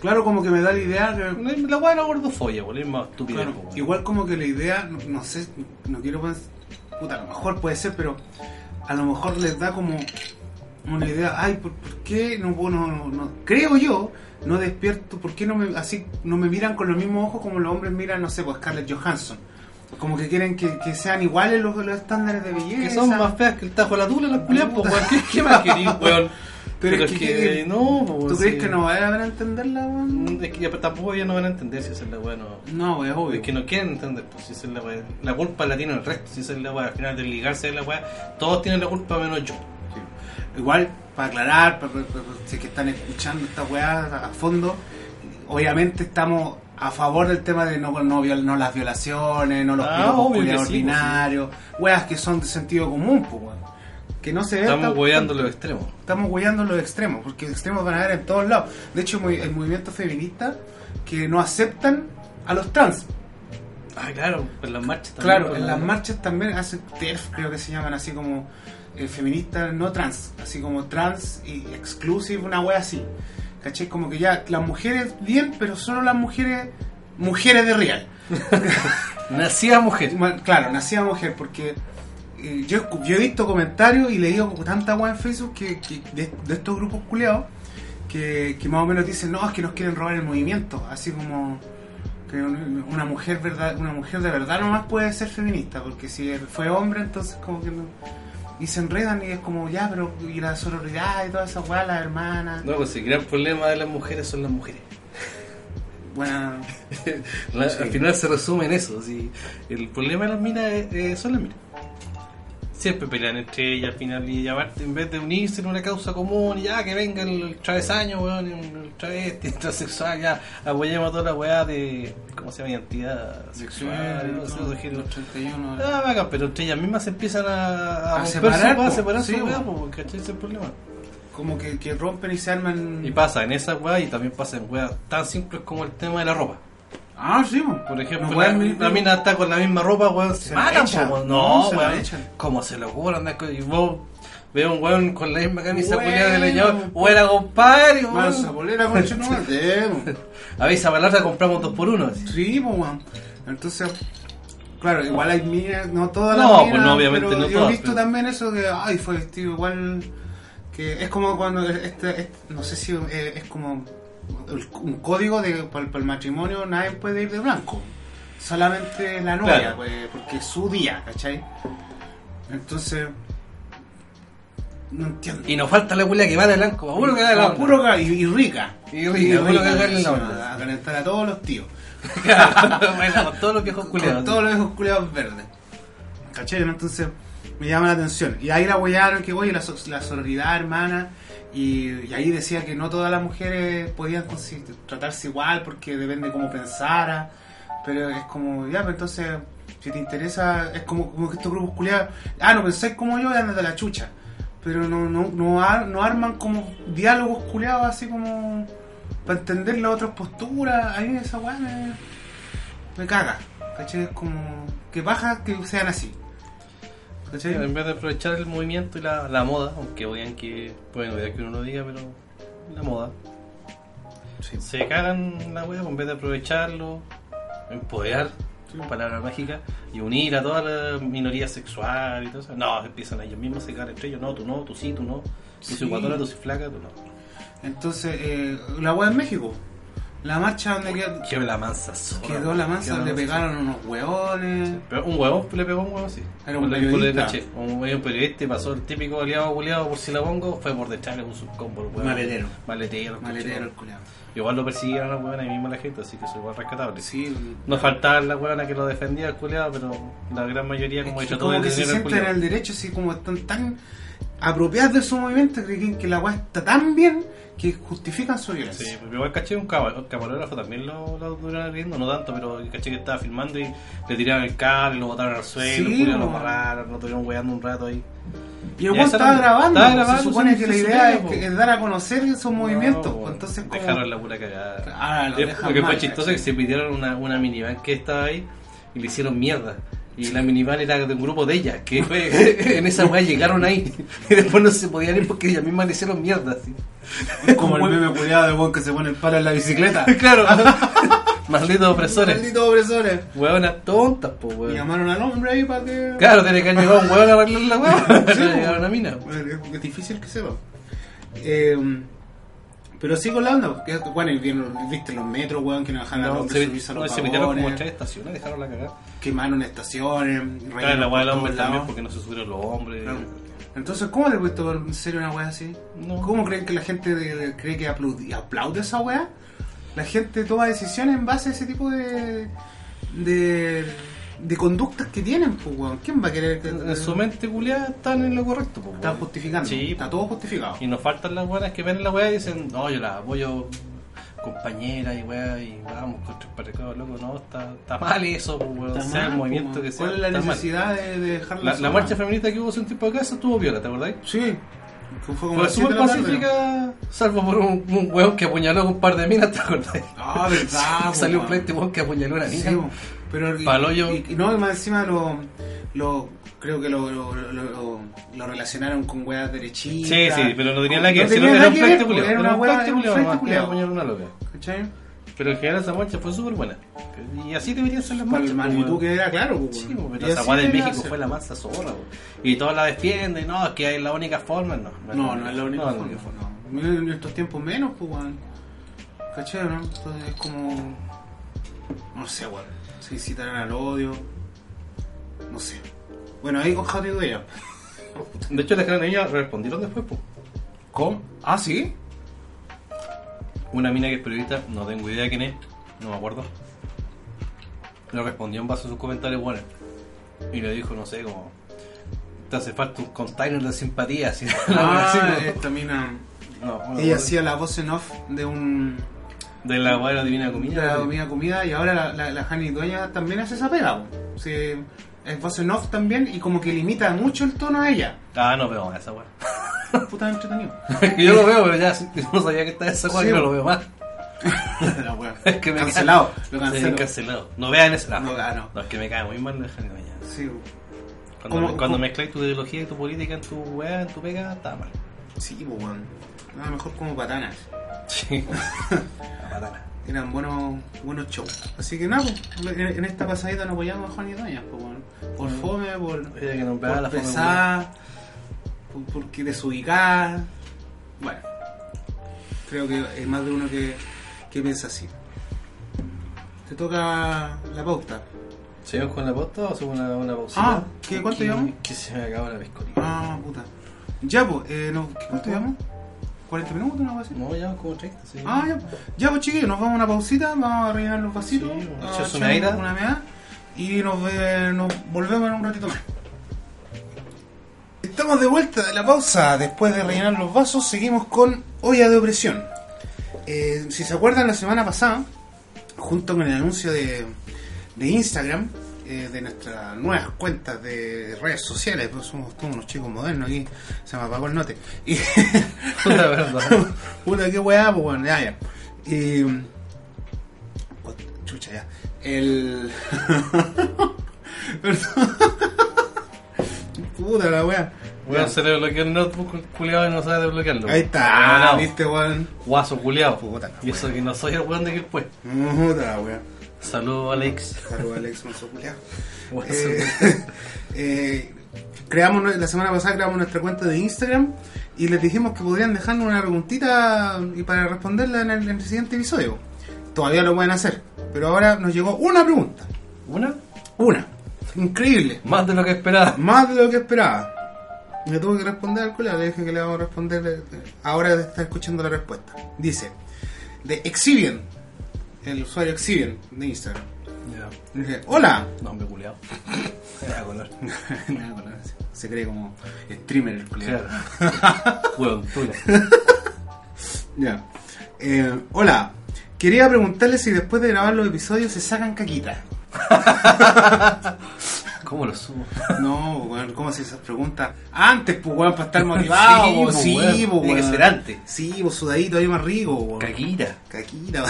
Claro, como que me da la idea que
La weá de la gordofobia, por es más estúpida.
Claro, igual como que la idea, no, no sé, no quiero pensar, puta, a lo mejor puede ser, pero a lo mejor les da como una idea, ay, ¿por, por qué no, puedo- no, no, no- creo yo, no despierto, ¿por qué no me, así, no me miran con los mismos ojos como los hombres miran, no sé, pues Scarlett Johansson? Como que quieren que, que sean iguales los, los estándares de belleza.
Que son más feas que el tajo de la tula, las culiadas, pues. ¿Qué, qué más querís, weón? Pero,
es
es
que-
que,
que-
no,
¿Tú
pues,
crees
sí.
que no van a entenderla, weón?
Mm, Es que tampoco ellos no van a entender si es la weá, no.
No, es obvio.
Es que no quieren entender, pues si es la weá. La culpa la tiene el resto, si es la weá. Al final de ligarse a la weá, todos tienen la culpa menos yo.
Sí. Igual, para aclarar, para, para- para- si es que están escuchando esta weá a fondo, obviamente estamos a favor del tema de no, no, viol- no las violaciones, no los
Ah,
piropos
sí, pues,
ordinarios, weas que son de sentido común, pues, weón. Que no se ve
Estamos hueando los extremos.
estamos hueando los extremos, porque los extremos van a haber en todos lados. De hecho, el movimiento feminista que no aceptan a los trans.
Ah, claro, en las marchas también.
Claro,
pues,
en
la-
las marchas también hacen TERF, creo que se llaman así como eh, feministas no trans, así como trans y exclusive, una wea así. ¿Cachai? Como que ya las mujeres bien, pero solo las mujeres, mujeres de real.
Nacida mujer.
Claro, nacida mujer, porque eh, yo, he visto comentarios y leído tanta wea en Facebook que, que de, de estos grupos culeados que, que más o menos dicen, no, es que nos quieren robar el movimiento, así como que un- una mujer verdad una mujer de verdad nomás puede ser feminista porque si fue hombre entonces como que no y se enredan y es como ya pero y la sororidad y toda esa weá las hermanas
No, pues el gran problema de las mujeres son las mujeres.
bueno
La-
Sí.
Al final se resume en eso. sí. El problema de las minas eh, eh, son las minas. Siempre pelean entre ellas al final y aparte, en vez de unirse en una causa común y ya que venga el, travesaño, weón, el travesti, el transexual, ya apoyemos a toda la weá de. ¿Cómo se llama? Identidad sexual, no sé, de género.
los 31
Ah, bacán, pero entre ellas mismas se empiezan a, a,
separar,
su- a
po.
separar
Sí,
su weá,
po.
po, ¿cachai? Ese es el problema.
como que, que rompen y se arman
Y pasa en esa weá y también pasa en weas tan simples como el tema de la ropa.
Ah sí po.
Por ejemplo,
No
la, mina está con la misma ropa, weón, se,
Se
matan, po.
No,
No,
se
weón. Como se le ocurre andar con. Y vos veo un weón con la misma camisa
Bueno,
culiada de leñador. Buena, compadre, weón.
Mansa bolera con no
Avisa para la otra, compramos dos por uno. así.
Sí, pues, weón. Entonces, claro, igual hay minas, no todas
No,
las
pues,
minas,
no, obviamente
pero
no
yo he visto
pero-
también eso que, ay, fue vestido igual, que es como cuando, este, este- no sé si eh, es como un código de para, el matrimonio, nadie puede ir de blanco. Solamente la novia,
Claro.
pues, porque es su día, ¿cachai? Entonces, no entiendo.
Y nos falta la culia que va de blanco. Puro que va de blanco.
puro ca- y, y rica.
Y rica, puro cagarle la onda.
A calentar a todos los tíos.
bueno, con todos los viejos culiados.
Con todos los viejos culiados verdes. ¿Cachai? Entonces me llama la atención. Y ahí la huellaron que, oye, la, la sororidad, hermana. Y, ahí decía que no todas las mujeres podían tratarse igual porque depende cómo pensara. Pero es como, ya, pues entonces, si te interesa, es como, como que estos grupos culiados, ah, no pensáis como yo andas de la chucha. Pero no, no, no, ar- no arman como diálogos culiados así como para entender las otras posturas. Ahí esa weá me, me caga. ¿Cachai? Es como que baja que sean así. ¿Cachai?
En vez de aprovechar el movimiento y la, la moda, aunque odian que pueden odiar que uno lo diga, pero la moda.
Sí.
Se cagan la wea en vez de aprovecharlo, empoderar, palabra mágica, y unir a toda la minoría sexual y todo eso. No, empiezan ellos mismos a se cagan entre ellos. No, tú no, tú sí, tú no. Tú
Sí.
soy guatona, tú soy flaca, tú no.
Entonces, eh, la weá en México. La marcha donde quedó,
Quedó la mansa zorra,
quedó la mansa,
mansa
pegaron unos hueones.
Pero un huevón le pegó un huevón, sí.
Era un periodista.
Un periodista y pasó el típico aliado culiado por si la pongo, fue por detrás, puso un combo el huevón.
Maletero.
Maletero.
Maletero el culiado.
Igual lo persiguieron a la huevona y mismo la gente, así que eso igual rescatable.
Sí,
No faltaba la huevona que lo defendía el culiado, pero la gran mayoría como
Es
he
que
dicho
como que se sienten en el derecho, así como están tan apropiadas de su movimiento, creen que la weá está tan bien que justifican su violencia.
Sí, pero igual caché un cama- un camarógrafo también lo, lo duraron viendo, no tanto, pero caché que estaba filmando y le tiraron el cable, lo botaron al suelo,
Sí,
lo
po.
amarraron, lo estuvieron weando un rato ahí.
Y el estaba grabando,
Estaba grabando,
se supone
sí,
que la idea
supone,
es,
po.
que- es dar a conocer esos movimientos, pues, entonces
dejaron la pura cagada.
Ah, lo
lo que
mal,
fue chistoso es que se pidieron una, una minivan que estaba ahí y le hicieron mierda. Y la minivan era de un grupo de ellas, que fue, en esa weá llegaron ahí y después no se podían ir porque ellas mismas le hicieron mierda. Así.
Como el meme cuidado de weón que se pone el palo en la bicicleta.
claro, malditos opresores.
Malditos opresores.
Hueonas tontas, po weón.
llamaron al hombre ahí para que...
Claro, tiene que llegado un hueón a arreglar la weá.
Sí,
llegaron a mina.
Es es difícil que sepa. Eh, pero la onda, porque, bueno, y vieron, viste los metros, weón, que no dejaron
No,
hombre
se,
subirse a
no,
los
se metieron como tres estaciones, dejaron la cagada.
quemaron estaciones,
Claro, la weá del hombre también porque no se subieron los hombres.
Claro. Entonces, ¿cómo le puesto en serio una weá así?
No.
¿Cómo creen que la gente de- cree que aplaudi- aplaude esa weá? La gente toma decisiones en base a ese tipo de. de. De conductas que tienen, pues, weón. ¿Quién va a querer que.?
En su mente culiada están en lo correcto, pues,
Están justificando.
Sí,
Está todo justificado.
Y nos faltan las buenas que ven la weá y dicen, no, yo la apoyo compañera y weá y vamos contra el patriarcado, loco, no, está, está mal eso, pues, weón.
Está
sea
mal,
el movimiento
pues,
que sea.
¿Cuál es la necesidad de, de dejarla
La, la marcha feminista que hubo hace un tiempo acá, estuvo viola, ¿te acordáis?
Sí. Fue como a siete
súper
tarde,
pacífica, salvo por un, un weón que apuñaló con un par de minas, ¿te acordáis?
Ah, verdad,
Salió un
weón.
pleito weón que apuñaló a una
Sí,
mina.
bo. Pero y-
Paloyo.
y, y no, y más encima lo, lo creo que lo, lo, lo, lo- relacionaron con weas derechitas.
Sí, sí, pero no tenía nada que ver,
nada
era un.
Era una
un
wea, era un
una loca.
¿Cachai?
Pero en general esa marcha fue súper buena. Y así deberían ser las marchas. pues,
magnitud que era, claro. pues,
Sí,
weón.
pues, pero esa weá de México fue la masa zorra. Y todos la defienden, no, es que es la única forma, no.
No, no es la única
no,
forma.
no.
no. En estos tiempos menos, pues, weón. ¿Cachai, no? Entonces es como. No sé, weón. Se incitarán al odio. No sé. Bueno, ahí con Javi Duella.
De hecho, las gran ellas respondieron después, pues.
¿Cómo? Ah, sí.
Una mina que es periodista, no tengo idea quién es, no me acuerdo. Le respondió en base a sus comentarios buenos. Y le dijo, no sé, como. Te hace falta un container de simpatía. Así,
Ah, esta mina.
No, no me
Ella hacía la voz en off de un.
De la weá de la divina
de
comida.
la
sí.
comida y ahora la, la, la Dueña también hace esa pega. Sí, es voz en off también y como que limita mucho el tono a ella.
Ah, no veo más esa weá.
Puta entretenido.
Yo lo veo, pero ya no sabía que estaba esa weá
Sí,
y no
bo.
lo veo más.
La wea.
Es que me
cancelado. Lo
Sí,
canceló.
cancelado. No vean ese. No,
No, ah, no.
no, es que me cae muy mal la Jani Doña.
Sí.
Cuando,
¿Cómo-
cuando
cómo?
mezcláis tu ideología y tu política en tu weá, en tu pega, está mal.
sí, weón. Nada mejor como patanas.
Sí. La patana.
Eran buenos, buenos shows. Así que nada, po, en, en esta pasadita nos apoyamos a Juan y Doña. Po, weón. Por fome, por,
Ella que
por
la
pesada, por, porque desubicada. Bueno, creo que hay más de uno que, que piensa así. Te toca la pauta.
¿Seguimos con la posta o hacemos una, una pausita?
Ah, ¿qué- cuánto llevamos?
Que se me acaba la piscolina.
Ah, puta. Ya, pues, eh, no, ¿qué cuánto llevamos? ¿40 minutos? ¿No? Así?
No, ya como 30, sí.
Ah, ya. Ya, pues, chiquillos, nos vamos a una pausita, vamos a rellenar los vasitos,
Sí,
a
echarse
echar
una
una meada, y nos, ve- nos volvemos en un ratito más. Estamos de vuelta de la pausa. Después de rellenar los vasos, seguimos con olla de opresión. Eh, si se acuerdan, la semana pasada, junto con el anuncio de, de Instagram, eh, de nuestras nuevas cuentas de redes sociales, pues somos todos unos chicos modernos aquí, se me apagó el note. Y,
Puta
qué weá, pues bueno, ya, ya. Y. Chucha, ya. El. Puta la weá.
Weón,
Ya.
se le bloqueó el notebook el culiado y no sabe desbloquearlo.
Ahí está,
Ah, no.
viste, weón.
Guaso culiado.
Puta,
Y eso que no soy el weón de que pues.
Puta la weá.
Saludos, Alex.
Saludos, Alex. Eh, eh, creamos la semana pasada creamos nuestra cuenta de Instagram y les dijimos que podrían dejarnos una preguntita y para responderla en el, en el siguiente episodio. Todavía lo pueden hacer, pero ahora nos llegó una pregunta.
¿Una?
Una. Increíble.
Más de lo que esperaba.
Más de lo que esperaba. Me tuve que responder al culiao, le dije que le vamos a responder eh, ahora de estar escuchando la respuesta. Dice, de Exhibian, el usuario Exhibian de Instagram. Dice, hola.
Nombre culiado. Era color.
Se cree como streamer el
tú.
Ya. Eh, hola. Quería preguntarle si después de grabar los episodios se sacan caquitas.
¿Cómo lo subo?
No, weón, ¿cómo se esas preguntas? Antes, pues, weón, para estar motivado.
Sí,
po, sí,
weón.
po,
Tiene que ser antes.
Sí, pues sudadito ahí más rico, weón.
Caquita.
Caquita.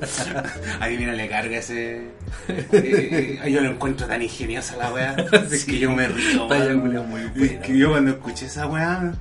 Ahí mira, le carga ese. eh, eh, yo lo encuentro tan ingeniosa la weá. Es que yo me río.
Vaya muy
Es que yo cuando escuché esa weá.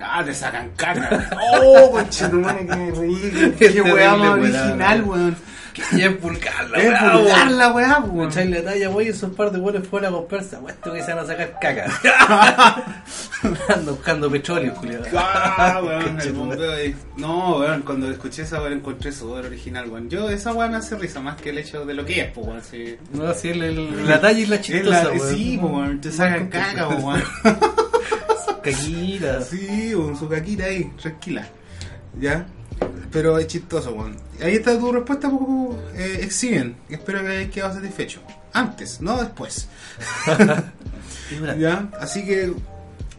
Ah, te sacan caca. Oh, conchetumare, que me reí. Qué, weá más original,
weón.
Weón.
Y es vulgar la
Es
weá,
vulgar
weón.
la weá, weón.
Echarle la talla, voy, esos par de buenos fuera a comprarse, apuesto que se van a sacar caca. Ando buscando petróleo, Julio.
Ah, weón, el bombeo ahí. No, weón, cuando escuché esa weá encontré sudor original, weón. Yo, esa weá me hace risa más que el hecho de lo que es, pues, weón. Sí.
No, así el, el- la talla y la chistosa,
la,
weón.
sí, po, weón, te sacan caca, po, weón.
Caquita.
Sí, con su caquita ahí, tranquila. ¿Ya? Pero es chistoso, weón. Ahí está tu respuesta, poco eh, exhiben. Espero que hayas quedado satisfecho. Antes, no después. ¿Ya? Así que,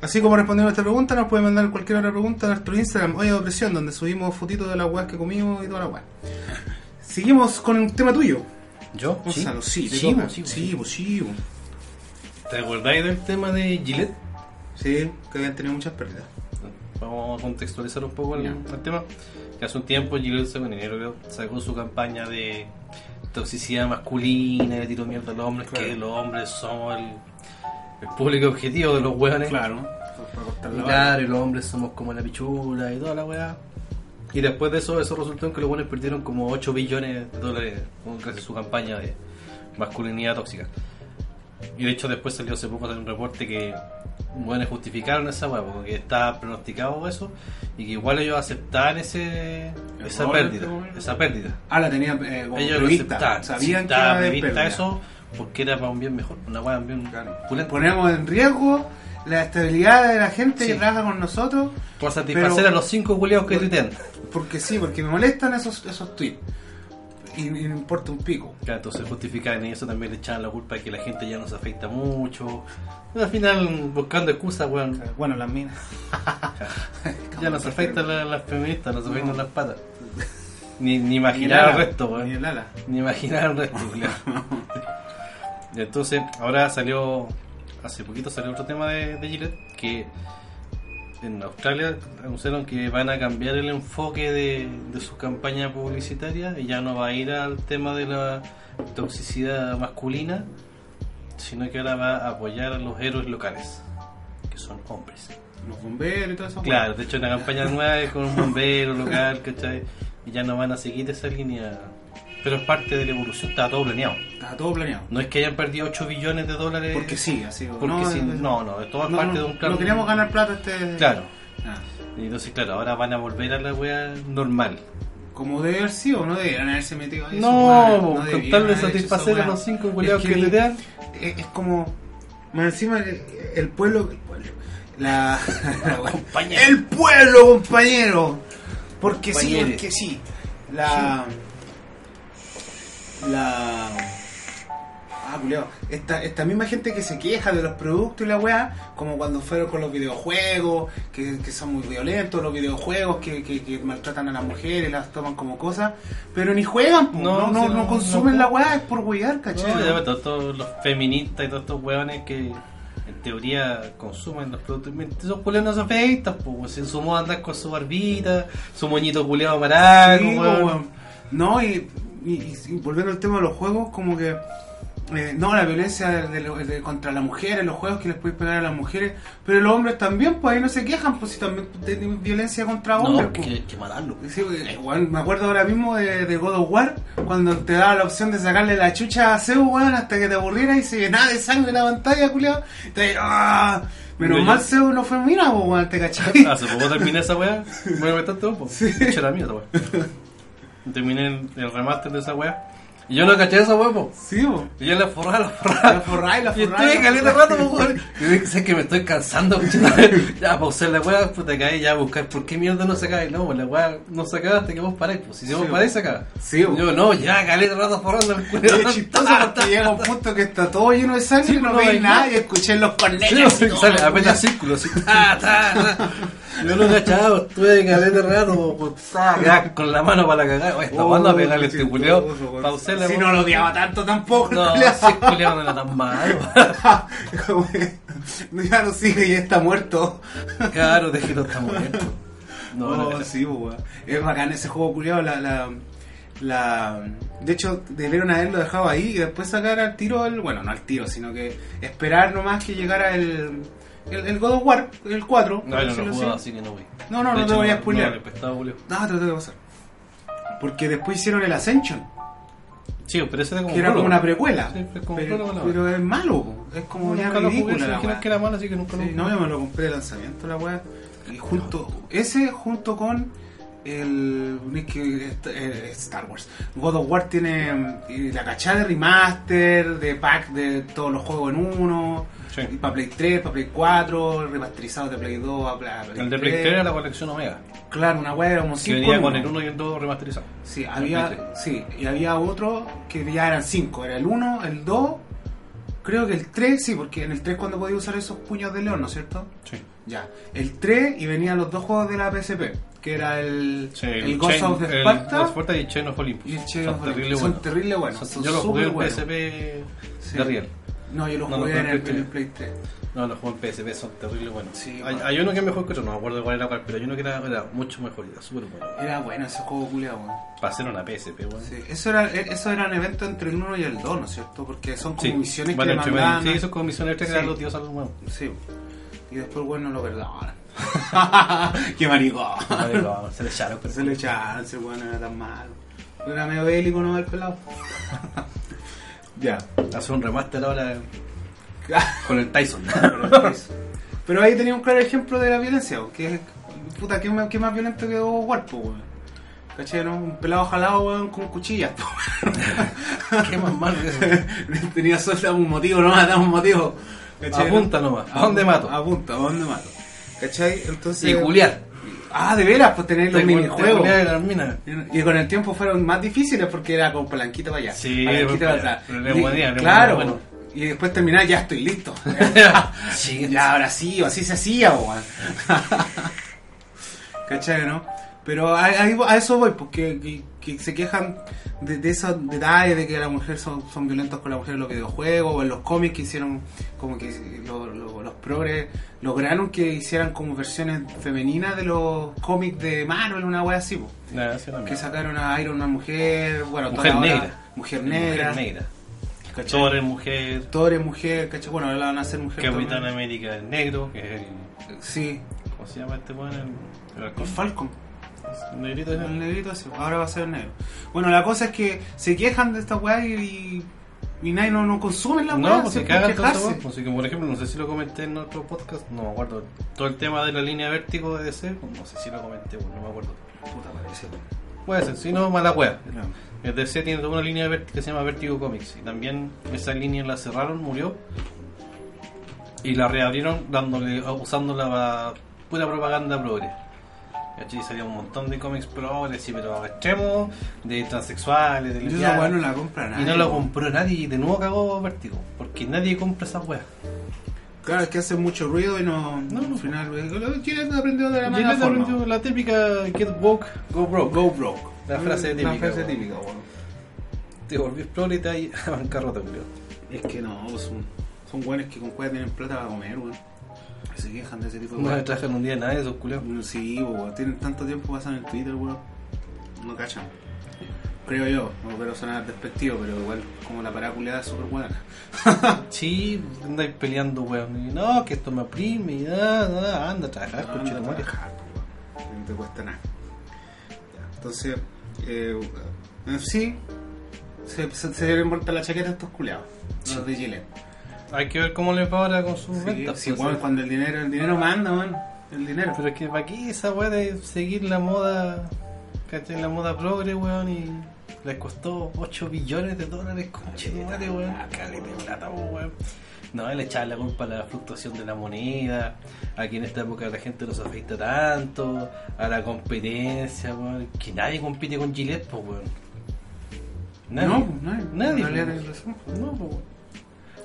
así como respondimos a esta pregunta, nos pueden mandar cualquier otra pregunta a nuestro Instagram, Oye Opresión, donde subimos fotitos de las weas que comimos y toda la wea. Seguimos con un tema tuyo.
¿Yo?
Gonzalo, sí,
¿De
sí,
todo?
po, sí, po, sí, po.
¿Te acordáis del tema de Gillette?
Sí, que habían tenido muchas pérdidas.
Vamos a contextualizar un poco el, el tema. Que hace un tiempo Gillette en enero sacó su campaña de toxicidad masculina, de tiro mierda a los hombres,
Claro.
que los hombres somos el, el público objetivo de los hueones.
Claro.
Y
la
claro, y los hombres somos como la pichula y toda la weá. Y después de eso, eso resultó en que los buenos perdieron como 8 billones de dólares gracias a su campaña de masculinidad tóxica. Y de hecho después salió hace poco un reporte que bueno, justificaron esa weá, porque estaba pronosticado eso, y que igual ellos aceptaban ese, esa pérdida,
este
esa pérdida.
Ah, la tenían eh, como
Ellos lo
prevista.
aceptaban,
Sabían que
estaba
iba a haber
prevista
pérdida.
eso porque era para un bien mejor, una weá bien
Claro. Ponemos en riesgo la estabilidad de la gente
Sí.
que trabaja con nosotros.
Por satisfacer
Pero-
a los cinco culiados que tuitean.
Porque sí, porque me molestan esos, esos tweets. Y, y no importa un pico.
Claro, entonces justificaban y eso también le echaban la culpa de que la gente ya no se afecta mucho. Y al final, buscando excusas, weón,
Bueno, las minas.
ya no se afectan la- las feministas, no se afectan las patas. Ni, ni
Ni
imaginar
el
resto,
Ni
weón.
el ala.
Ni imaginar el resto. Y entonces, ahora salió, hace poquito salió otro tema de, de Gillette, que en Australia anunciaron que van a cambiar el enfoque de, de su campaña publicitaria y ya no va a ir al tema de la toxicidad masculina, sino que ahora va a apoyar a los héroes locales, que son hombres.
Los bomberos y todo eso.
Claro, de hecho una campaña nueva es con un bombero local, ¿cachai? Y ya no van a seguir esa línea. Pero es parte de la evolución, está todo planeado.
Está todo planeado.
No es que hayan perdido 8 billones de dólares.
Porque sí, así.
Porque sí, no, no, es
no,
parte
no,
de un plan.
no queríamos ganar plata este.
Claro.
Ah,
Y entonces, claro, ahora van a volver a la wea normal.
como debe haber sido, no debieran haberse metido ahí.
No,
weones,
con tal de satisfacer a los cinco culiados
Es
que
mi-
tuitean.
Es, es como. Más encima, el, el pueblo. El pueblo. La.
Compañero.
el pueblo, compañero. Porque sí,
Compañere.
porque sí. La. La. Ah, culiao. Esta, esta misma gente que se queja de los productos y la weá, como cuando fueron con los videojuegos, que, que son muy violentos, los videojuegos que, que, que maltratan a las mujeres, las toman como cosas, pero ni juegan, po,
No,
no, no, consumen
no.
la weá, es por wear, ¿cachai?
No, todos, todos los feministas y todos estos hueones que en teoría consumen los productos. Esos culiados no se afeitan, pues. Si su moda andar con su barbita, su moñito culiado maraco,
Sí. No, y, y- y- y volviendo al tema de los juegos, como que. eh, no, la violencia de lo- de- contra las mujeres, los juegos que les puedes pegar a las mujeres, pero los hombres también, pues ahí no se quejan, pues si también tienen violencia contra
No,
hombres.
que
pues.
hay que matarlo.
Sí, eh, weón, me acuerdo ahora mismo de, de God of War, cuando te daba la opción de sacarle la chucha a Zeus, weón, hasta que te aburriera y se llenaba de sangre la pantalla, culiao. Y te ¡ah! Menos mal Zeus no fue mina, pues, weón, te cachai.
Hace poco terminé esa weá. Voy tanto tiempo. De hecho, era mía esa weá. Terminé el, remaster de esa weá. Y yo no caché esa po.
Sí.
Y yo la forraba, la forraba.
La forráis, la
Y
forráis.
estoy caliente rato, weón. Y dije, sé que me estoy cansando. Ya, pausé la weá, puta, caí ya a buscar por qué mierda no se cae. No, pues la weá no se acaba hasta que vos paráis, pues. Si vos
Sí,
paráis, se acaba.
Sí.
Yo, no, ya, caleta rato forrando el culo.
Es chistoso porque llega un punto que está todo lleno de sangre y no veis nada y escuché los cornetas.
sí, sale apenas círculos. Yo no cachaba, estuve caleta rato, pues, con la mano para la cagada. Oye, está jugando a pegarle este culiao. Pausé
Si no lo odiaba tanto tampoco.
No, si el culiao no era tan malo.
Ya no sigue y está muerto.
Claro, no está muerto. No,
No,
no,
sí, pues, weón. Es bacán ese juego culiado. La, la, la... De hecho, debieron haberlo dejado ahí y después sacar al tiro el. Bueno, no al tiro, sino que esperar nomás que llegara el. El, el God of War, el 4.
No, no lo
así.
jugaba, así que no voy.
No, no,
De
no
hecho,
te voy a
no,
spoilear.
No.
No, te lo tengo que pasar. Porque después hicieron el Ascension,
Sí, pero ese era como
que era como una precuela.
Sí, es como
pero, es malo, es como ya
jugué,
ridícula la
dijeron
weá.
que era malo, así que nunca lo
Sí,
jugué.
no, yo me lo compré de lanzamiento la weá. Y junto, ese junto con el eh, Star Wars. God of War tiene la cachada de remaster, de pack de todos los juegos en uno.
Sí.
Para Play 3, para Play 4, remasterizado de Play 2 a Play,
El de Play 3 era la colección Omega,
Claro, una weá era como
que
5
venía con el 1 y el 2 remasterizado.
Sí, había, sí, y había otro que ya eran 5. Era el 1, el 2, creo que el 3, sí, porque en el 3 cuando podía usar esos puños de león, ¿no es cierto?
Sí.
Ya, el 3 y venían los dos juegos de la PSP, que era el,
Sí,
el Ghost
Chain-
of
el
Sparta
Ghost Sparta y Chain of Olympus.
y el Chain
Son terrible
Son
buenos.
terrible buenos.
Son-
son
yo los jugué en. PSP
Sí.
de Riel.
No, yo los
No, no,
jugué en
pero
el,
el Play
en el Play 3.
No, los juegos en PSP son terrible buenos.
Sí,
hay,
bueno.
hay uno que es mejor que otro, no me acuerdo cuál era cuál, pero hay uno que era, era mucho mejor, era súper bueno.
Era bueno ese juego culiado, weón.
Para hacer una PSP, weón.
Sí, eso era, eso eran eventos entre el 1 y el 2, ¿no es cierto? Porque son como misiones
van
que mandaban.
Sí, son como misiones extras que los dioses al nuevo.
Sí. Y después, bueno, lo perdonan. ¡Qué maricón!
Se le echaron,
Se le echaban, ese weón era tan malo. Era medio bélico, ¿no? El pelado. ya.
Hace un remaster ahora con el Tyson.
Pero ahí tenía un claro ejemplo de la violencia, que es, puta, ¿qué más, qué más violento que dos cuerpos, weón? ¿Cachai, no? Un pelado jalado, weón, con cuchillas,
¿Qué más mal que eso?
Tenía suelta un motivo, nomás, daba un motivo. ¿cachai,
Apunta
no?
nomás, ¿a dónde mato?
Apunta, ¿a dónde mato? ¿Cachai? Entonces...
Y culiar.
Ah, de veras, pues tener los minijuegos. Y con el tiempo fueron más difíciles porque era con palanquita para allá.
Sí,
palanquita
porque-
para atrás. claro.
bueno.
Y después terminar, ya estoy listo.
Sí,
ya, ahora sí, o así se hacía, weón. ¿Cachai, no? Pero a eso voy, porque que, se quejan de, de esos detalles de que las mujeres son, son violentas con la mujer en los videojuegos o en los cómics que hicieron como que lo- lo- los progres lograron que hicieran como versiones femeninas de los cómics de Marvel, una wea así, po.
Sí, una
que sacaron a Iron Man mujer, bueno,
Mujer
toda
negra.
mujer negra,
Mujer negra. Thor es mujer.
Thor es mujer, ¿cachai? Bueno, ahora la van a hacer mujer
Capitán. América es negro, que es el.
Sí,
¿Cómo se llama este weón? El, el.
Falcon.
El negrito es
El negrito ahora va a ser negro. Bueno, la cosa es que se quejan de esta weá y, y nadie no, no consume la weá.
No, pues se cagan todo. Pues, así que, por ejemplo, no sé si lo comenté en otro podcast, no me acuerdo. Todo el tema de la línea vértigo de DC, pues, no sé si lo comenté, pues, no me acuerdo.
Puta, parece.
Puede ser, si no, mala wea. El DC tiene toda una línea que se llama Vértigo Comics. Y también esa línea la cerraron, murió. Y la reabrieron dándole, usándola para pura propaganda progre. ¿Cachai? Salía un montón de cómics progres, sí, pero extremos, de transexuales, de lesbianas.
weá no la compra nadie.
Y no lo compró nadie y de nuevo cagó Vértigo. Porque nadie compra esas weas.
Claro, es que hace mucho ruido y no.
No,
al final, weón, Chile aprendió de la
Y
mala forma.
aprendió la típica Get Woke, Go Broke.
Go broke.
La frase típica,
La frase típica, weón.
Te volvís progre y a bancarrota, culiao.
Es que no, son, son weones que con cueva tienen plata para comer, weón. Y se quejan de ese tipo de
No le trajan un día nada de esos culiados.
Sí, po, weón. Tienen tanto tiempo pasando en Twitter, weón. No cachan. Creo yo. No quiero sonar despectivo, pero igual como la parácula es súper buena.
Sí, andáis peleando, weón. Y no, que esto me oprime. Y ah, ah, anda a trabajar,
Anda
coche
a trabajar, po, weón. No te cuesta nada. Entonces, eh, sí. Se, se, se la chaqueta estos culiados. Los de Chile.
Hay que ver cómo les va ahora con sus
Sí,
ventas.
sí,
pues,
cuando el dinero, el dinero manda, weón. El dinero.
Pero es que para aquí esa weá de seguir la moda, ¿cachai? La moda progre, weón, y les costó 8 billones de dólares, conche tu madre, weón. Caleta de plata, weón. No, le echaba la culpa a la fluctuación de la moneda, aquí en esta época la gente no se afecta tanto, a la competencia, weón. Que nadie compite con Gillette, pues, weón. Nadie.
No, pues, nadie.
Nadie, pues. No, pues, weón.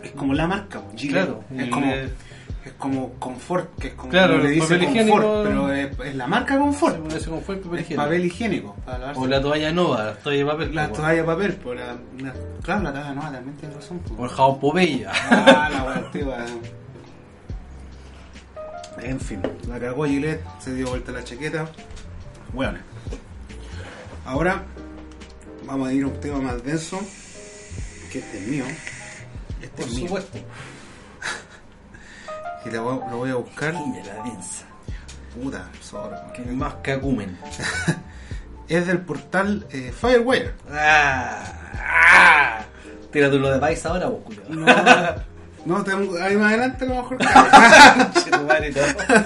Es como la marca, Gillette.
Claro,
Es como, es como confort, que es como
Claro,
le
el
dicen
papel
confort,
higiénico-
pero es, es la marca confort.
Confort, papel
Es
higiénico.
papel higiénico.
O la toalla nova, la toalla de papel.
La
pues,
toalla de papel, por la, la- claro, la toalla no, también tienes razón. po.
O el jabón Popeye.
Ah, la wea antigua. En fin, la cagó Gillette, se dio vuelta la chaqueta. Bueno, ahora vamos a ir a un tema más denso, que este es mío. Este
Por
es mío.
supuesto.
Y lo voy, lo voy a buscar.
la densa.
Puta, sorry.
Que más cacumen.
Es del portal eh, Firewire.
Ah, ah. Tírate lo de país ahora, vos, culo.
No, tengo, ahí más adelante a lo mejor.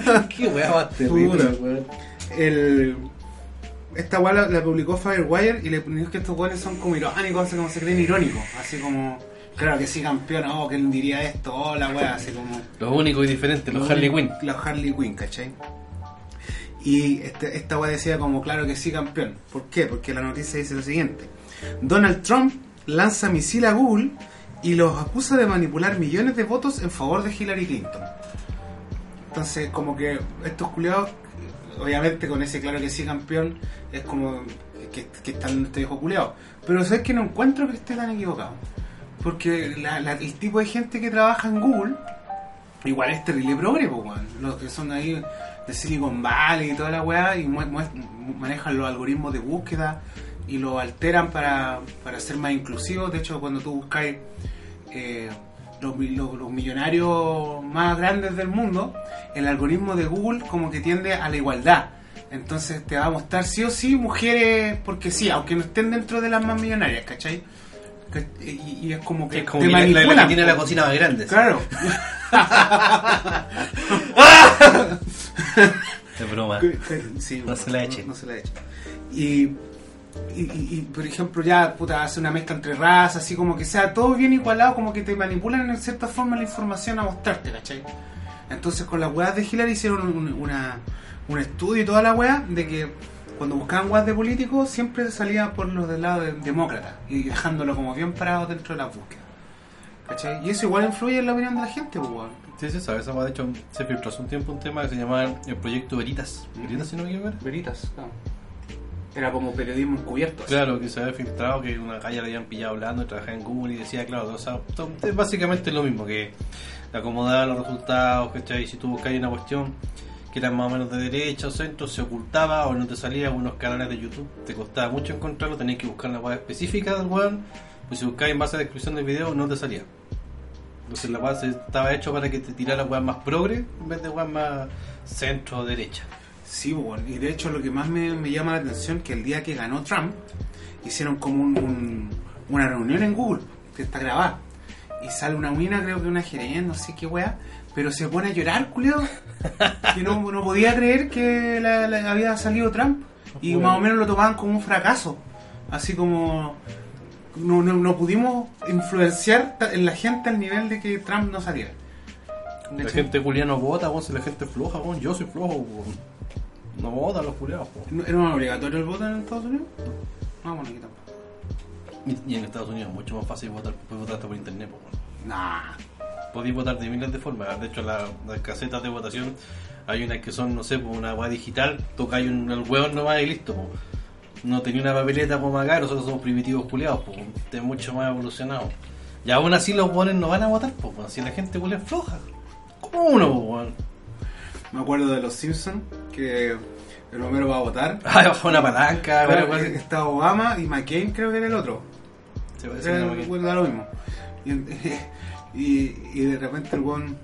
No. Qué weá más terrible, weón.
el, esta weá la, la publicó Firewire y le ponían que estos weones son como irónicos, así como se creen irónicos, así como, claro que sí, campeón, oh, que diría esto, oh, la weá, así como.
Los únicos y diferentes, los Harley Quinn.
Los Harley Quinn, ¿cachai? Y este, esta weá decía como, claro que sí, campeón. ¿Por qué? Porque la noticia dice lo siguiente. Donald Trump lanza misil a Google y los acusa de manipular millones de votos en favor de Hillary Clinton. Entonces, como que estos culiados, obviamente con ese claro que sí, campeón, es como que, que están este viejo culiado. Pero sabes que no encuentro que esté tan equivocado. Porque la- la- el tipo de gente que trabaja en Google, igual es terrible progre. Los que son ahí de Silicon Valley y toda la weá, y manejan los algoritmos de búsqueda y lo alteran para, para ser más inclusivos. De hecho, cuando tú buscáis eh, los- los millonarios más grandes del mundo, el algoritmo de Google como que tiende a la igualdad. Entonces te va a mostrar sí o sí mujeres, porque sí, aunque no estén dentro de las más millonarias, ¿cachai? Y, y es como que
es como
te
que la, la- la que
manipulan,
tiene la cocina más grande. ¿sí?
Claro.
Es broma. No se la eche.
No, no se la eche. Y, y, y- y, por ejemplo, ya puta, hace una mezcla entre razas, así como que sea todo bien igualado, como que te manipulan en cierta forma la información a mostrarte, ¿cachai? Entonces, con las weas de Hillary hicieron un, una, un estudio y toda la wea de que cuando buscaban weas de políticos siempre salía por los del lado de- demócrata y dejándolo como bien parado dentro de la búsqueda. ¿Cachai? Y eso igual influye en la opinión de la gente, pues.
Sí, sí, sabes, de hecho se filtró hace un tiempo un tema que se llamaba el proyecto Veritas. Veritas, si no me equivoco.
Veritas, claro. Era como periodismo encubierto. así.
Claro, que se había filtrado que una calle le habían pillado hablando y trabajaba en Google y decía, claro, o sea, es básicamente lo mismo, que acomodaba los resultados, ¿cachai? Si tú buscabas una cuestión que era más o menos de derecha o centro, se ocultaba o no te salía algunos canales de YouTube, te costaba mucho encontrarlo, tenías que buscar una web específica del weón, pues si buscabas en base a la descripción del video no te salía. Entonces la web estaba hecho para que te tirara weas más progre en vez de weas más centro o derecha.
Sí, bueno, y de hecho lo que más me, llama la atención que el día que ganó Trump hicieron como un- una reunión en Google, que está grabada, y sale una mina, creo que una gerente, no sé qué weá, pero se pone a llorar, culeo, que no, no podía creer que la- la- había salido Trump, y más o menos lo tomaban como un fracaso, así como no, no, no pudimos influenciar en la gente al nivel de que Trump no saliera.
La
hecho,
gente culia no vota, weón, si la gente es floja, weón, yo soy flojo, weón. No votan los culiados.
¿no- ¿Era obligatorio el voto en Estados Unidos? No, bueno, aquí tampoco.
Y, y en Estados Unidos es mucho más fácil votar, puedes votar hasta por internet, weón.
Nah.
Podéis votar de miles de formas. De hecho, la- las casetas de votación hay unas que son, no sé, por una weá digital, tocáis un, el hueón nomás y listo, po. No tenía una papeleta como acá, nosotros somos primitivos culiados, po. Es mucho más evolucionado. Y aún así los hueones no van a votar, po, si la gente es floja. Como uno, po.
Me acuerdo de los Simpsons que el Homero va a votar.
Ah, bajo una palanca,
Claro, que
weón.
está Obama y McCain creo que era el otro.
Se decir
Era, bueno, lo mismo. Y, y- y de repente el weón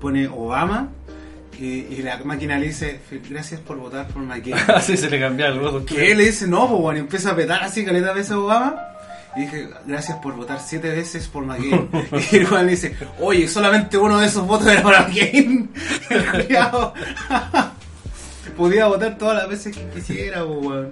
pone Obama y, y la máquina le dice gracias por votar por McCain.
Así se le cambia el voto.
que él le dice no, pues bueno, y empieza a petar así caleta veces a Obama. Y dije, gracias por votar siete veces por McCain. y el weón le dice, oye, solamente uno de esos votos era para McCain. Podía votar todas las veces que quisiera, pues, weón.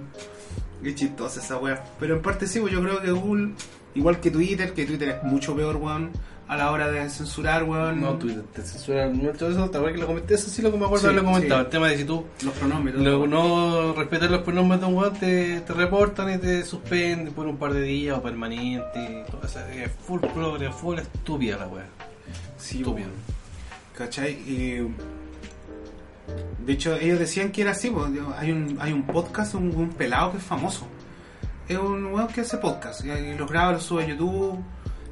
Qué chistosa esa weá. Pero en parte sí, pues yo creo que Google, igual que Twitter, que Twitter es mucho peor, weón, a la hora de censurar, weón.
No, tú te censuran mucho eso, te acuerdas que lo comenté, eso sí lo que me acuerdo
Sí,
de haberlo comentado.
sí.
El tema de si tú
Los pronombres.
lo- no respetas los pronombres de un weón, te, te reportan y te suspenden por un par de días o permanente. todo eso. Es full progre, full estúpida la weá.
Sí,
Estúpido.
weón. ¿Cachai? Y, de hecho, ellos decían que era así. pues, hay, un, hay un podcast, un, un pelado que es famoso. Es un weón que hace podcast. Y, los graba, los sube a YouTube.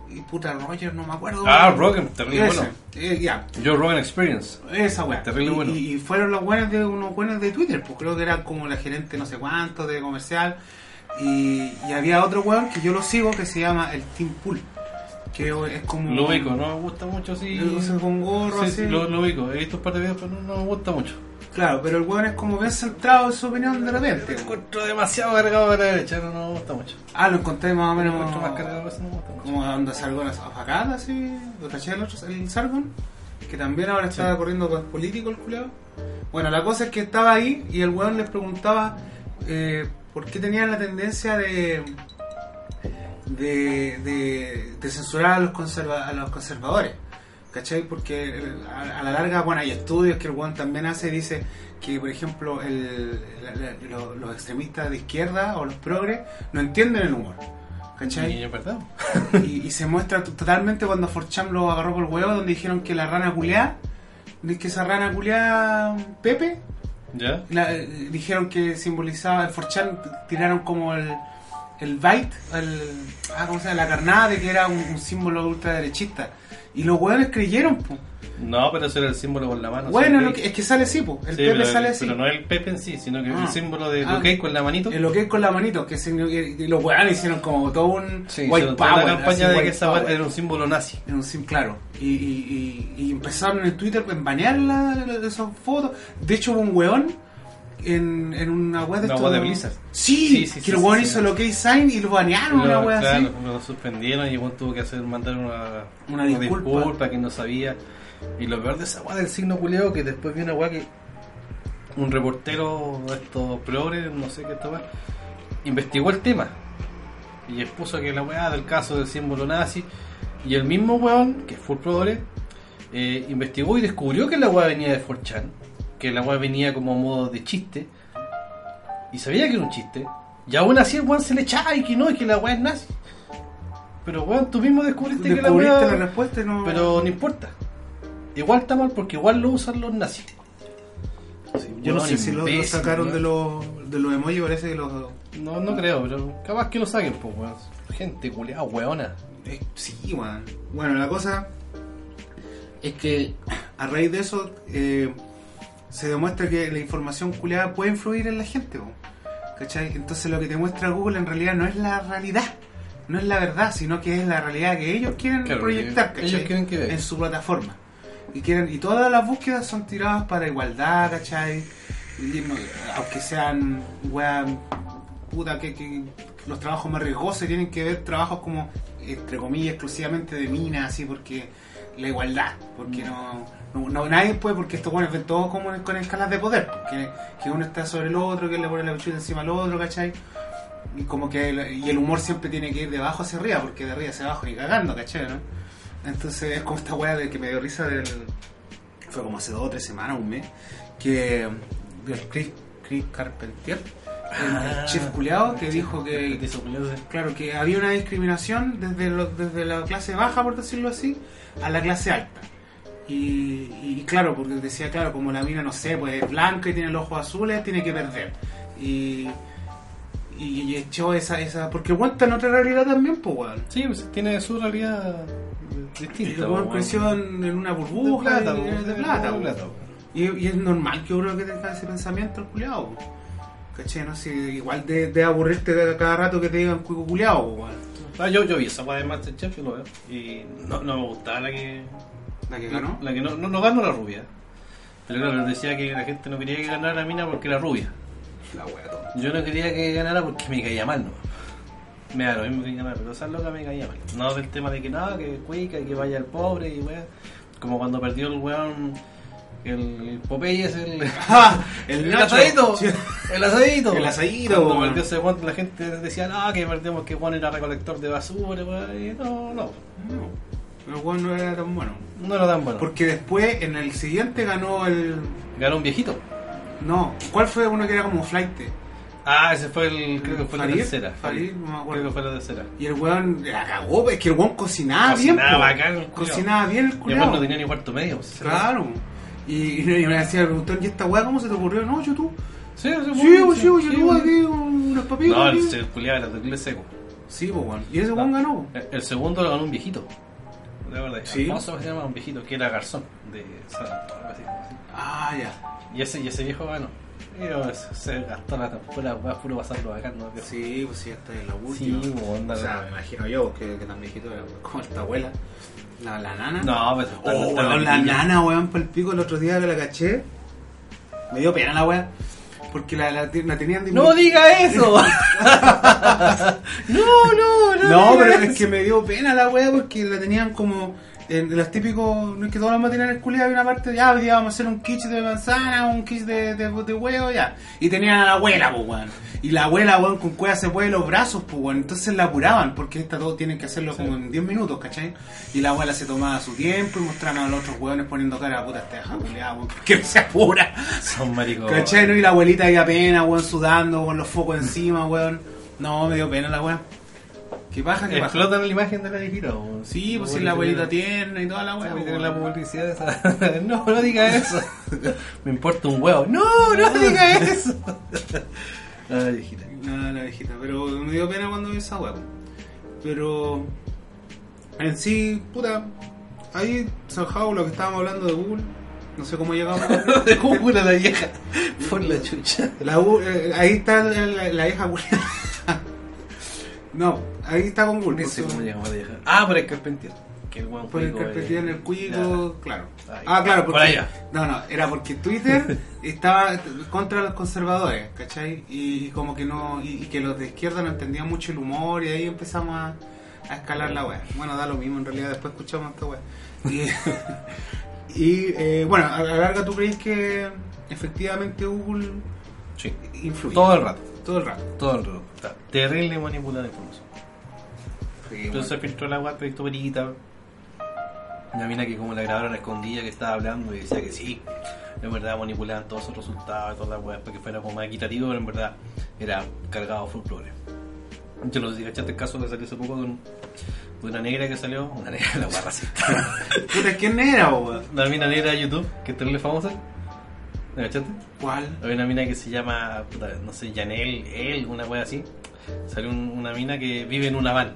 Y puta, Roger, no me acuerdo.
Ah, Rogan, terrible bueno.
eh, ya,
Joe Rogan Experience.
esa weá.
Terrible
y,
bueno.
y- fueron los buenos de unos buenos de Twitter. Pues creo que era como la gerente no sé cuánto de comercial. Y, y había otro weón que yo lo sigo que se llama el Team Pool. Que es como.
Lo ubico, no me gusta mucho así.
Con gorro,
Sí,
así.
sí, lo, lo ubico. He visto un par de videos, pero no, no me gusta mucho.
Claro, pero el weón es como bien centrado en su opinión de repente.
Lo encuentro demasiado cargado a la derecha, no, no me gusta mucho.
Ah, lo encontré más o
Me lo
menos.
encuentro más cargado, eso no me gusta mucho.
Como donde Sargon afacada, así. ¿Lo caché el otro, el Sargon? Que también ahora está corriendo con político el culiao. Bueno, la cosa es que estaba ahí y el weón les preguntaba eh, por qué tenían la tendencia de de, de, de censurar a los, conserva, a los conservadores. ¿Cachai? Porque a, a la larga, bueno, hay estudios que el Juan también hace y dice que, por ejemplo, el, la- la- lo- los extremistas de izquierda o los progres no entienden el humor. ¿Cachai?
Y
se muestra totalmente cuando Forcham lo agarró por el huevo, donde dijeron que la rana culeá, que esa rana culeá Pepe,
¿Ya?
la- eh, dijeron que simbolizaba, el Forchan tiraron como el, el byte, el, ah, ¿cómo se llama? la carnada de que era un, un símbolo ultraderechista. Y los hueones creyeron.
No, pero ese era el símbolo con la mano.
bueno, lo que- es que sale así, po. El
Sí,
Pepe sale así.
pero no el Pepe en sí, sino que
Ah.
el símbolo de
Ah.
ok con la manito.
En lo que es con la manito, que se- y los hueones hicieron como todo un
Sí,
white power.
la campaña de que esa era un símbolo nazi.
En un sim, claro. Y, y, y, y empezaron en Twitter en banear la, la- esas fotos. De hecho, hubo un weón en, en una web de
Una web de Blizzard.
Sí,
Sí, sí,
que el weón
sí.
hizo el OK sign y lo banearon, una
Lo-
wea
claro,
así.
lo suspendieron y igual tuvo que hacer mandar una,
Una disculpa.
que no sabía. Y lo peor de esa weá del signo culeado que después vi una weá que un reportero de estos progres, no sé qué esta weá, investigó el tema y expuso que la weá del caso del símbolo nazi y el mismo weón, que fue el progre, eh, investigó y descubrió que la weá venía de 4chan, que la weá venía como a modo de chiste y sabía que era un chiste. Y aún así el weón se le echaba y que no, y que la weá es nazi. Pero weón, tú mismo descubriste, que la
Descubriste
weá...
la respuesta y no.
Pero no importa. Igual está mal porque igual lo usan los nazis.
yo no sé si lo, sacaron de los, de los emojis, parece que los.
No, no creo, pero capaz que lo saquen, pues, weón. Gente culiada, weona.
eh, sí, weón. Bueno, la cosa es que a raíz de eso eh, se demuestra que la información culeada puede influir en la gente. ¿cachai? Entonces lo que te muestra Google en realidad no es la realidad, no es la verdad, sino que es la realidad que ellos quieren
Claro,
proyectar, ¿cachai?
ellos quieren que veas.
en su plataforma. Y quieren y todas las búsquedas son tiradas para igualdad, ¿cachai? Y aunque sean weón, puta que, que los trabajos más riesgosos tienen que ver trabajos como entre comillas exclusivamente de mina así porque la igualdad porque no, nadie puede porque estos buenos ven todos como con escalas de poder que, que uno está sobre el otro que le pone la pichula encima al otro ¿cachai? y como que el, y el humor siempre tiene que ir de abajo hacia arriba porque de arriba hacia abajo ni cagando ¿cachai? entonces es como esta weá de que me dio risa del fue como hace dos o tres semanas un mes que Chris, Chris Carpentier el chef culiao que dijo que claro que había una discriminación desde, lo- desde la clase baja por decirlo así a la clase alta y, y claro porque decía claro como la mina no sé pues es blanca y tiene los ojos azules tiene que perder y y, y echó esa esa porque aguanta en otra realidad también pues weón
Sí, pues tiene su realidad distinta.
weón
weón.
creció en, en una
de
burbuja
plata,
de plata,
de plata.
Y, y es normal que uno que tenga ese pensamiento el culiao. ¿Cachai? No sé, igual de, de aburrirte cada, cada rato que te digan cuico culiao, weón.
Ah, yo, yo vi esa weá de Masterchef y lo veo. Y no, no me gustaba la que.
La que ganó.
La que no, no, no ganó la rubia. Pero claro, decía que la gente no quería que ganara la mina porque era rubia.
La wea tonta.
Yo no quería que ganara porque me caía mal, no. Me da lo mismo que ganara, pero esa loca me caía mal. No del tema de que nada, que cuica y que vaya el pobre y weón. Como cuando perdió el weón. El Popeye es el.
¡Ah! El,
El asadito,
Sí.
el asadito.
El asadito,
Cuando
weón.
perdió ese weón, la gente decía, no, que perdimos que Juan era recolector de basura, weón. Y no, no,
No, el weón no era tan bueno.
no era tan bueno.
Porque después, en el siguiente ganó el.
Ganó un viejito.
No, ¿cuál fue uno que era como flight?
Ah, ese fue el. Creo que fue la
Farid,
tercera.
Farid, no me acuerdo.
Creo que fue la tercera.
Y el weón la cagó, es que el weón cocinaba,
Cocinaba
bien.
bacán el.
Cocinaba bien el
Y
culiao.
además no tenía ni cuarto medio. pues,
Claro. Y, y me decía, me preguntó, ¿y esta weá cómo se te ocurrió? No, YouTube.
Sí, sí,
Sí,
bueno,
pues sí, pues,
sí,
YouTube
bueno.
aquí, unas papitas.
No, el, el culiao era de inglés seco.
Sí, pues weón. Y ese weón ganó.
El, el segundo lo ganó un viejito. De verdad.
Sí.
Alfonso se llama un viejito que era garzón de San Antonio. así, así.
Ah, ya.
Y ese, y ese viejo ganó. Yo, se, gastó la pura, puro pasarlo bacán, ¿no?
Sí, pues sí, esta es la
Sí,
última.
pues, onda,
o sea,
la-
me imagino yo que, que tan viejito era como esta abuela. La, la nana.
No, pero está,
Oh, weón, la
niña.
nana, weón, por el pico el otro día que la caché. Me dio pena la weá. Porque la, la, la tenían de
¡No diga eso! no, no, no.
No, pero es
eso.
que me dio pena la wea porque la tenían como. En los típicos, no es que todos los matinales culiados había una parte, ya, hoy día vamos a hacer un quiche de manzana, un quiche de, de, de huevo, ya. Y tenían a la abuela, pues, weón. Y la abuela, weón, con cueva se puede los brazos, pues, weón. Entonces la apuraban, porque esta todo tienen que hacerlo como en 10 minutos, ¿cachai? Y la abuela se tomaba su tiempo y mostraban a los otros weones poniendo cara, puta, este deja weón, que se apura.
Son maricones.
¿Cachai? no? Y la abuelita ahí apenas, weón, sudando, con los focos encima, weón. No, me dio pena la weón. ¿Qué paja, qué paja?
Explotan la imagen de la viejita. weón.
Sí, pues si la abuelita tierna y toda la.
Tiene
weón.
la publicidad esa. No, no diga eso. Me importa un huevo. No, no diga eso. Ay, viejita.
Nada, la viejita, pero me dio pena cuando vi esa weá. Pero en sí, puta, ahí zanjado lo que estábamos hablando de Google. No sé cómo llegamos.
De Google a la vieja. Por la chucha.
La eh, ahí está la, la- la vieja no, ahí está con Google.
No sé cómo llegamos a la vieja. Ah, por el carpentier. Que el
Por el carpetilla
eh,
en el cuico, claro.
Ahí.
Ah, claro, porque.
Por allá.
No, no, era porque Twitter estaba contra los conservadores, ¿cachai? Y, y como que no. Y, y que los de izquierda no entendían mucho el humor, y ahí empezamos a, a escalar la wea. Bueno, da lo mismo en realidad, después escuchamos esta wea. Y, y, eh, bueno, a la larga, ¿tú crees que efectivamente Google
Sí.
influye?
Todo el rato.
Todo el rato.
Todo el rato. Terrible manipulada la información.
Sí,
Entonces
bueno.
se filtró la web proyecto Perita. Una mina que como la grabaron escondida que estaba hablando y decía que sí, en verdad manipulaban todos sus resultados y todas las weas para que fuera como más equitativo, pero en verdad era cargado de folclore. Yo no sé si cachaste el caso que salió hace poco de, un- de una negra que salió, una negra la wea racista.
Puta, ¿quién era, weón?
una mina negra de YouTube que es terrible famosa. ¿La cachaste?
¿Cuál?
Hay una mina que se llama, puta, no sé, Janel, él, una wea así. Salió un- una mina que vive en una van.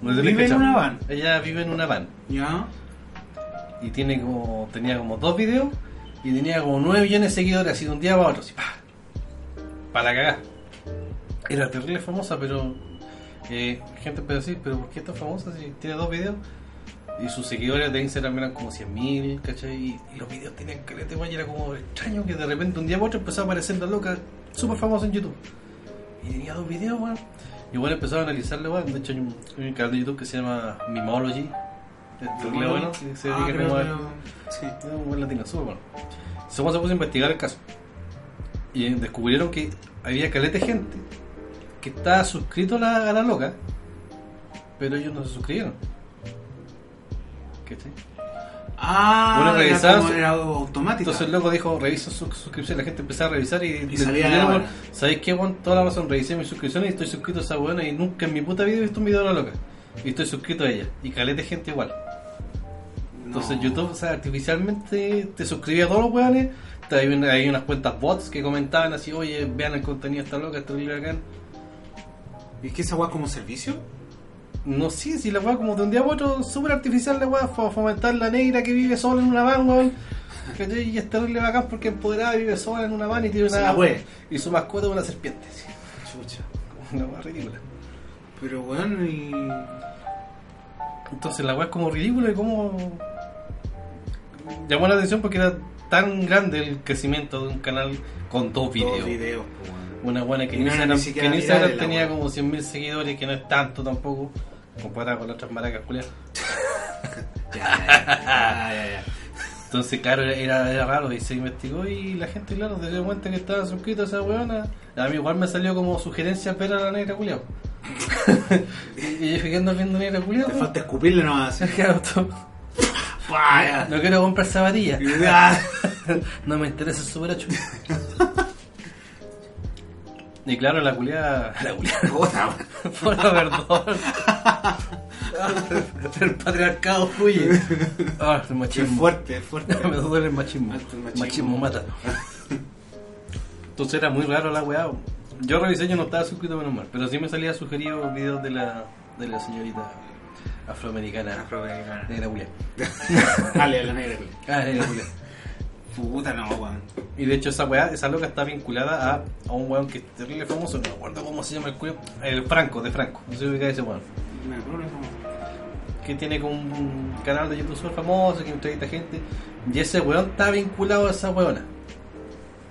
¿Vive en una van?
Ella vive en una van.
¿Ya?
Y tiene como, tenía como dos videos y tenía como 9 millones de seguidores así de un día para otro. Así, pa. Para la cagada. Era terrible famosa, pero eh, gente empezó a decir, pero ¿por qué está famosa si tiene dos videos? Y sus seguidores de Instagram eran como 100.000, ¿cachai? Y, y los videos tenían calete, guay, y era como extraño que de repente un día para otro empezó a aparecer la loca súper famosa en YouTube. Y tenía dos videos, weón. Y bueno, empezó a analizarle, weón. De hecho, hay un, hay un canal de YouTube que se llama Mimology. Bueno, que se
Ah,
dedica
creo
como a-
Sí.
es un buen latino, súper bueno. Según se puso a investigar el caso. Y descubrieron que había caleta de gente que estaba suscrito a la, a la loca, pero ellos no se suscribieron. ¿Cachai?
Ah,
Bueno,
era,
revisaba
automática.
Entonces el loco dijo, revisa su suscripción. La gente empezó a revisar y,
Y salía.
¿Sabéis qué, Juan? Toda la razón, revisé mis suscripciones y estoy suscrito a esa buena y nunca en mi puta vida he visto un video de la loca. Y estoy suscrito a ella. Y caleta de gente igual. Entonces
No.
YouTube, o sea, artificialmente te suscribía a todos los weones. Hay, una- hay unas cuentas bots que comentaban así, oye, vean el contenido de esta loca, está terrible bacán.
¿Y es que esa weá como servicio?
No sé si la weá como de un día a otro, súper artificial la weá, fomentar la negra que vive sola en una van, weón. ¿Cachai? Y es terrible bacán porque empoderada vive sola en una van y tiene una...
wea.
Y su mascota es una serpiente, así. Chucha, como una weá ridícula.
Pero weón, y.
Entonces la weá es como ridícula y como... Llamó la atención porque era tan grande el crecimiento de un canal con dos videos.
Dos videos.
Una buena que
no
Instagram, que en Instagram tenía como 100.000 seguidores, que no es tanto tampoco, comparado con otras maracas culiadas.
Ya, ya.
Entonces, claro, era, era, raro y se investigó y la gente, claro, se dio cuenta que estaba suscrito a esa weona. A mí igual me salió como sugerencia ver a la negra culiao. y, yo fui quedando viendo negra culiao.
Te falta escupirle nomás.
No quiero comprar zapatillas.
Ah.
no me interesa el super achu. Y claro, la culiada. La
weón.
Por la perdón. el patriarcado fluye. Ah, el
Es fuerte, es fuerte.
Me duele el machismo.
Alto el
machismo.
machismo.
mata. Entonces era muy raro la weá. Yo revisé, yo no estaba suscrito menos mal, pero sí me salía sugerido videos de la, de la señorita afroamericana.
Afroamericana.
Negra culia.
Dale a la negra, weón.
Ah, negra culia.
Puta, no, weón.
Y de hecho esa weá, esa loca está vinculada a, a un weón que es terrible famoso, no me acuerdo cómo se llama el cuyo, el Franco, de Franco, no sé si ubica ese weón.
Me acuerdo,
Que tiene como un canal de YouTube súper famoso, que entrevista gente, y ese weón está vinculado a esa weona.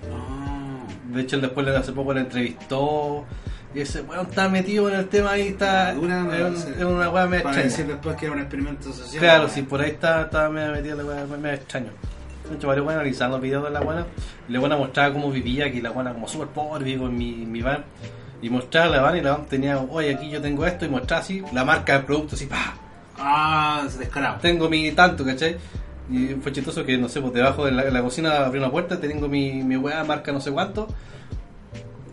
No.
De hecho, él después le- hace poco la entrevistó Y ese weón está metido en el tema ahí, está.
Dura, no
una weá medio
Para
extraña.
decir después que era un experimento social.
Claro, sí, por ahí está, está medio metida la weá, medio extraño. De hecho, varios weones analizando los videos de la buena. Y la buena mostraba cómo vivía, que la buena como súper pobre, vivo en mi, mi van. Y mostraba la van y la van tenía, oye, aquí yo tengo esto, y mostraba así la marca del producto, así, pa,
Ah, es descarado.
tengo mi tanto, ¿cachai? Y fue chistoso que, no sé, pues debajo de la, de la cocina abrí una puerta, tengo mi, mi weá, marca no sé cuánto.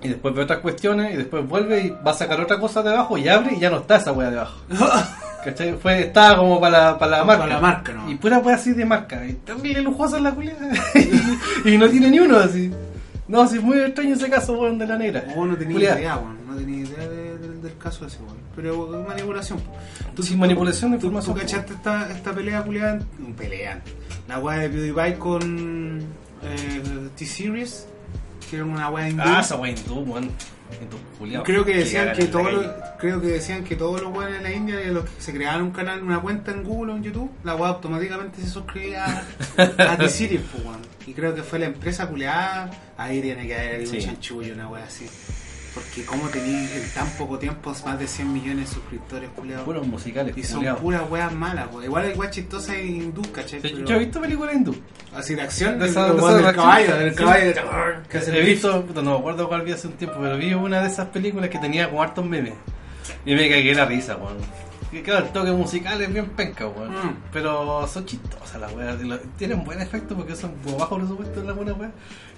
Y después ve otras cuestiones y después vuelve y va a sacar otra cosa debajo y abre y ya no está esa weá debajo. ¿Cachai? Fue, estaba como para la, para la
Para
marca.
la marca, ¿no?
Y pura weá así de marca. Y terrible lujosa la culia. y, y no tiene ni uno así. No, sí, es muy extraño ese caso, weón, de la negra.
Oh, no tenía idea, weón. No tenía idea de- de- del caso ese, weón. Pero es manipulación.
Sí, manipulación de
¿Tú, tú
información.
cachaste esta, esta pelea culiada? No, pelea. La weá de PewDiePie con eh, T-Series. Que era una weá hindú.
Ah, esa weá hindú, weón.
Creo que decían que todos los, creo que decían que todos los weones de la India los que se creaban un canal, una cuenta en Google o en YouTube, la weá automáticamente se suscribía a, a T-Series. Y creo que fue la empresa culiada, ahí tiene que haber
Sí.
un chanchullo, una weá así. Porque como tenía en tan poco tiempo más de 100 millones de suscriptores, culiados.
Puros musicales,
Y son
culiao.
puras weas malas, pues. Igual hay weas chistosas en hindú, ¿cachai?
Sí,
Pero
Yo he visto películas hindú.
Así de acción,
De esa-
del
de
weón
esa
del
acción.
caballo, del
Sí.
caballo. que hace
He visto, puta, no me acuerdo cuál vi hace un tiempo, pero vi una de esas películas que tenía como hartos memes. Y me cagué la risa, weón. Que claro, el toque musical es bien penca, weón.
Mm.
Pero son chistosas las weas. y lo- Tienen buen efecto porque son como bajo presupuesto en la buena wea.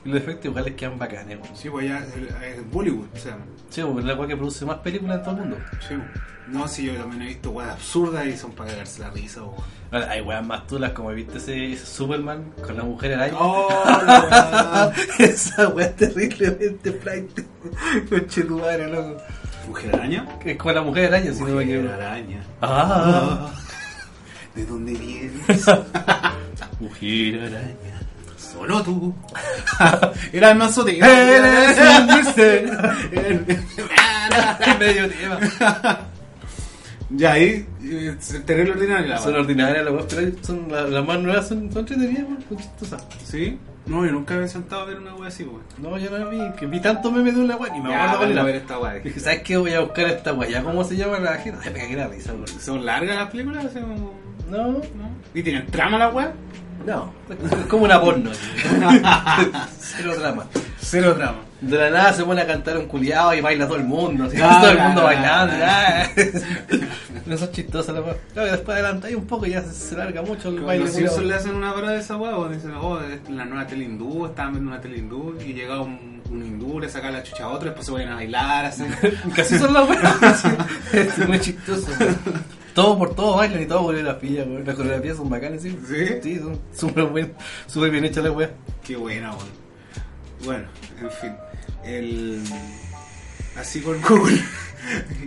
Y los efectos iguales quedan bacanes, weón.
Sí, pues el- el Bollywood, o sea.
Sí, porque es la wea que produce más películas en todo el mundo.
Sí, pues. No, sí, yo también he visto weas absurdas y son para cagarse la risa, weón.
Ahora, hay weas más tulas como viste ese, ese Superman con la mujer araña.
Oh, la.
Esa wea es terriblemente flight. Coche tu madre, loco.
¿Mujer araña?
Que Es con la mujer araña, si no me
Mujer
equivoco.
araña.
Ah,
¿De dónde vienes?
mujer araña.
Solo tú. Era el mazote.
Eres un mister. Medio tema.
Ya ahí, eh, terrible ordinario la
Son ordinarias las weas, pero son, las, las más nuevas son, son entretenidas, weón, son chistosas.
¿Sí? No, yo nunca había sentado a ver una wea así, weón.
No, yo no la vi, que vi tanto meme de una wea y me acuerdo cuál era.
ver esta wea.
Dije, ¿sabes qué? Voy a buscar esta wea. ¿Ya cómo se llama la gente? Ay, me cagué la risa, weón.
¿Son largas las películas?
No,
¿No? ¿Y tienen trama la wea?
No. Es como una porno. Cero drama.
Cero trama.
De la nada se pone a cantar un culiado y baila todo el mundo.
Ah,
todo el mundo
ah,
bailando.
ah.
ah. No son chistosas las. Claro, y después adelantáis un poco y ya se, se larga mucho el
Como
baile.
Los
culiao.
Simpsons le hacen una parodia de esa wea, dicen, oh, es la nueva tele hindú, estaban viendo una tele hindú y llega un, un hindú, le saca la chucha a otro, después se vayan a bailar, así.
Casi son las weas. Es muy chistoso. Todo por todo bailan y todo coreografía, weón. Las coreografías son bacanas, sí.
¿Sí?
Sí, son súper buen, súper bien hechas las weas.
Qué buena, weón. Bueno, en fin. El... Así con Google.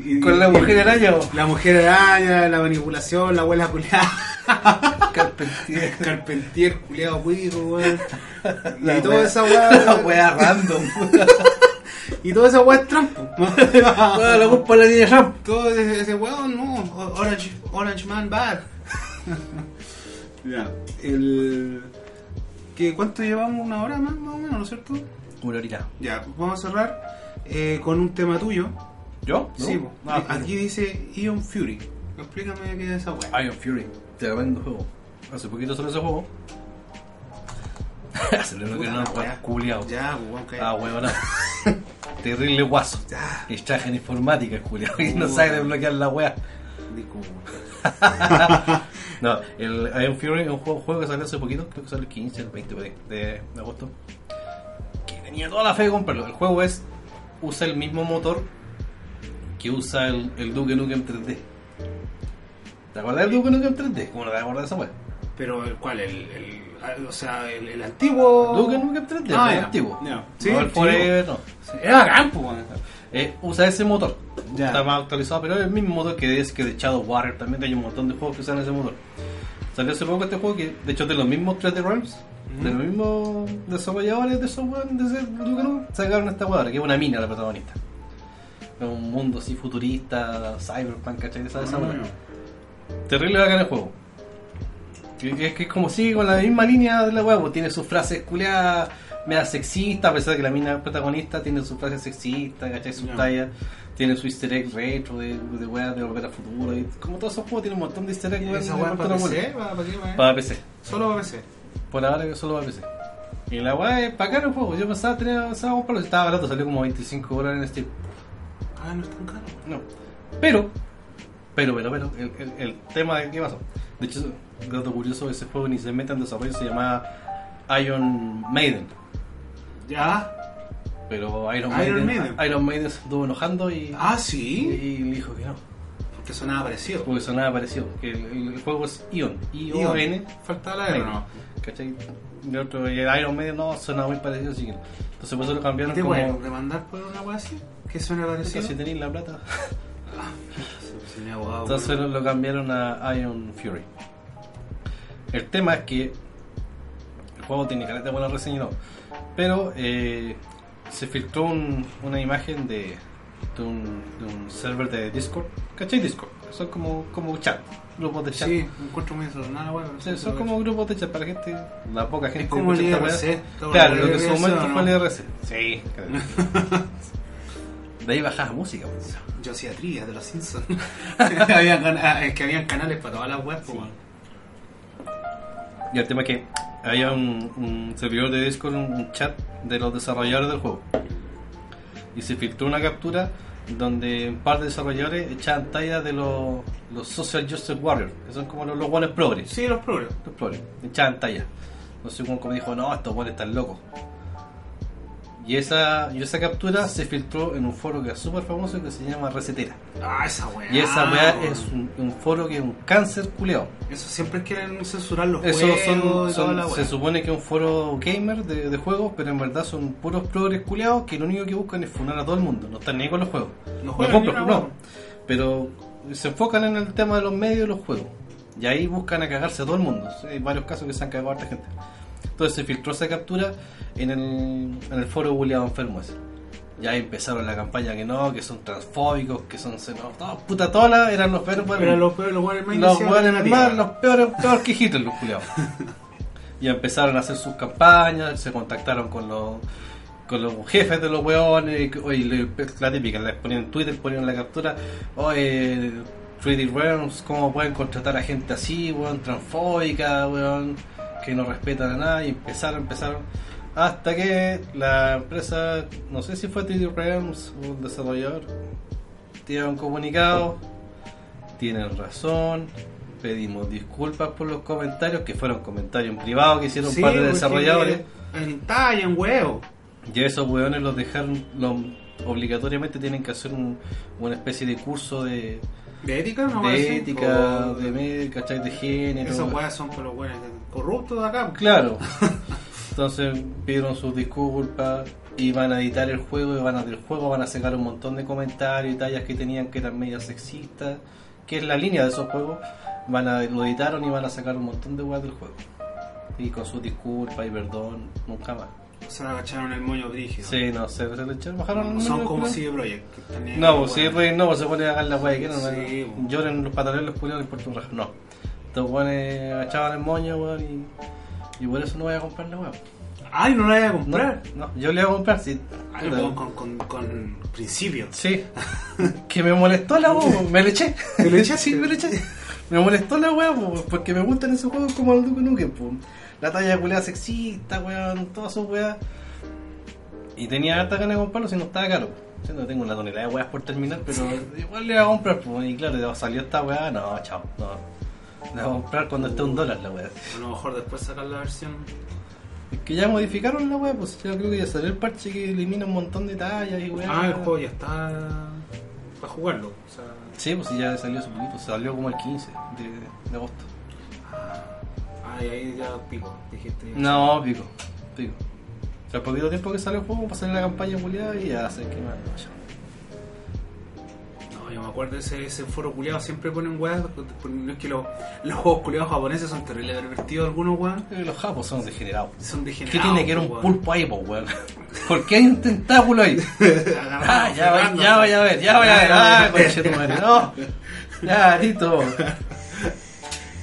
Y-
Con la mujer araña, weón.
La mujer araña, la manipulación, la abuela culiada.
Carpentier.
Carpentier, culiado cuico, weón.
La
Y toda esa
La
weá.
random.
Y toda esa weá es Trump.
Weón, la culpa la tiene Trump.
Todo ese, ese weón, no. Orange, Orange Man bad. ya. El. ¿Qué, ¿Cuánto llevamos? ¿Una hora más, más o menos, no es cierto?
Una orina.
Ya, vamos a cerrar eh, con un tema tuyo.
¿Yo?
Sí.
Ah,
aquí dice Ion Fury. Explícame qué es esa weá.
Iron Fury. Tremendo juego. Hace poquito salió ese juego. Hace lo que no
weá.
culiao.
Ya, weón, cállate.
Ah, huevo, no. Terrible guaso.
Ya.
Extraje en informática, culiao. Y no sabe desbloquear la.
Disculpa.
No, el Iron Fury es un juego, juego que salió hace poquito, creo que salió el 15, el 20 por ahí, de, de agosto. Que tenía toda la fe de comprarlo. El juego es, usa el mismo motor que usa el, el Duke Nukem 3D. ¿Te acuerdas del Duke Nukem 3D? ¿Cómo no te acuerdas de esa wea?
Pero, el ¿cuál? El, el, o sea, el, el antiguo.
Duke Nukem 3D,
Ah,
el
ya.
antiguo.
Sí,
no el
sí.
Forever, no.
Era campo, weón.
Eh, usa ese motor.
Ya.
Está más actualizado, pero es el mismo motor que es que de Shadow Water también hay un montón de juegos que usan ese motor. Salió hace poco este juego que de hecho de los mismos 3D Realms, de los mismos desarrolladores de software de ese Duke Nukem, sacaron esta jugadora que es una mina la protagonista. Es un mundo así futurista, cyberpunk, ¿cachai? De esa, de esa manera. Terrible bacán el juego. Que, que- es como sigue con la misma línea de la web, tiene sus frases culeadas mea sexista, a pesar de que la mina protagonista tiene su frase sexista, ¿cachai? Su
Ya.
talla, tiene su easter egg retro de, de weas de volver a futuro. Y como todos esos juegos tienen un montón de easter eggs. weón,
¿Esa
de
weá
montón
para PC? ¿Para, para qué, weá?
Para PC.
Solo para PC.
Por ahora que solo va a PC. Y la weá es bacán el juego. Yo pensaba tener pensaba comprarlo. Estaba barato, salió como 25 dólares en Steam.
Ah, no es tan caro.
No. Pero, pero, pero, pero, el, el, el tema de qué pasó. De hecho, un dato curioso de ese juego ni se meta en desarrollo, se llamaba Iron Maiden.
Ya.
Pero Iron,
Iron
Maiden. Iron Maiden se estuvo enojando y,
Ah,
y,
sí.
le dijo que no.
Porque sonaba parecido.
Porque sonaba parecido. Que el, el juego es Ion. I-O-N.
Falta la R, ¿no?
¿Cachai? Y otro, y el Iron Maiden no, sonaba muy parecido, así que no. Entonces por eso lo cambiaron
¿Te
como...
demandar por una weá así? ¿Que suena parecido?
Si tenéis la plata.
Abogado.
Entonces lo, lo cambiaron a Iron Fury. El tema es que el juego tiene caleta buena reseña y todo, pero eh, se filtró un- una imagen de, de, un, de un server de Discord. ¿Cachai? Discord. Son como, como chat, grupos de chat.
Sí, encuentro muy desordenada, weá.
Sí, son como grupos de chat para gente, la poca gente
Es como el IRC.
Claro, lo que en su momento
¿o no?
fue el IRC. Sí, claro. De ahí bajaba música. pues.
Yo hacía trivia de los Simpsons. Cana- es que habían canales para todas las webs,
Sí. Y el tema es que había un, un servidor de Discord, un, chat de los desarrolladores del juego. Y se filtró una captura donde un par de desarrolladores echaban talla de los, los Social Justice Warriors, que son como los, los buenos progres.
Sí, los progres.
Los progres, echaban talla. No sé cómo como dijo, no, estos buenos están locos. Y esa, y esa captura se filtró en un foro que es súper famoso que se llama Recetera.
Ah, esa weá.
Y esa weá es un, un foro que es un cáncer culeado.
Eso siempre quieren censurar los
Eso
juegos
son,
y
son- se supone que es un foro gamer de, de juegos, pero en verdad son puros progres culeados que lo único que buscan es funar a todo el mundo. No están ni con los juegos.
No juegan
no. Pero se enfocan en el tema de los medios de los juegos. Y ahí buscan a cagarse a todo el mundo. Hay varios casos que se han cagado a harta gente. Entonces se filtró esa captura en el, en el foro buleado enfermo ese. Ya ahí empezaron la campaña que no, que son transfóbicos, que son xenófobos. puta, todas las- eran los peores.
Pero los peores, los más
Los más,
tierra.
los peores, peor que Hitler, los culiados. y empezaron a hacer sus campañas, se contactaron con los con los jefes de los weones, oye, la típica, les ponían en Twitter, ponían la captura, oye, 3D Realms, ¿cómo pueden contratar a gente así, weón, transfóbica, weón, que no respetan a nada? Y empezaron, empezaron, hasta que la empresa, no sé si fue 3D Realms o el desarrollador, tiraron un comunicado, tienen razón, pedimos disculpas por los comentarios, que fueron comentarios en privado que hicieron
Sí,
un par de
porque
desarrolladores.
En talla, en huevo.
Y esos hueones los dejaron, los, obligatoriamente tienen que hacer un- una especie de curso de,
¿De ética?
De ética, de médica, ¿cachai? de género.
Esas weas son por los weones corruptos de acá.
Claro. Entonces pidieron sus disculpas y van a editar el juego y van a del juego van a sacar un montón de comentarios y tallas que tenían que eran medias sexistas, que es la línea de esos juegos. Van a lo editaron y van a sacar un montón de weas del juego. Y con sus disculpas y perdón, nunca más.
Se le agacharon el moño brígido.
Sí, no, se, se le echaron, bajaron
No son como. CD Projekt.
No, pues
weón.
Rey no, pues se pone a hacer la wea que no,
Sí,
no,
pues.
lloren los pantalones los culiados, no importa un rajo. No. Estos weones agachaban el moño, weón, y, y por eso no voy a comprar la wea.
Ay, no la voy a comprar.
no, yo le voy a comprar, sí.
Ay, weón, con, con, con principios.
Sí. que me molestó la wea, me le eché.
¿Te le echaste?
sí, me le eché. Me molestó la po, porque me gustan esos juegos como el Duke Nukem, po. La talla culiada sexista, weón, todas esas weas. Y tenía harta ganas de comprarlo si no estaba caro. Yo no tengo una tonelada de weas por terminar, pero igual le voy a comprar, po. Y claro, salió esta wea, no, chao, no. La voy a comprar cuando esté un dólar la wea.
A lo mejor después sacar la versión.
Es que ya modificaron la wea, pues yo creo que ya salió el parche que elimina un montón de tallas y weas.
Ah, el juego ya está para jugarlo. O sea,
Sí, pues ya salió hace poquito, salió como el 15 de, de agosto.
ay, ahí ya pico, dijiste.
No, pico, pico. O sea, poquito tiempo que salió el juego para salir la campaña culiada y ya sé que
yo me acuerdo de ese, ese foro culiado, siempre ponen weas. No es que los, los juegos culiados japoneses son terribles pervertidos algunos weón.
Los japos son degenerados.
Son
¿Qué
degenerados.
tiene que ver un
weón.
pulpo ahí, po, weón? ¿Por qué hay un tentáculo ahí? Ah, ya, va- ya voy a ver, ya voy a ver. Ah, conche tu madre, no. Ya.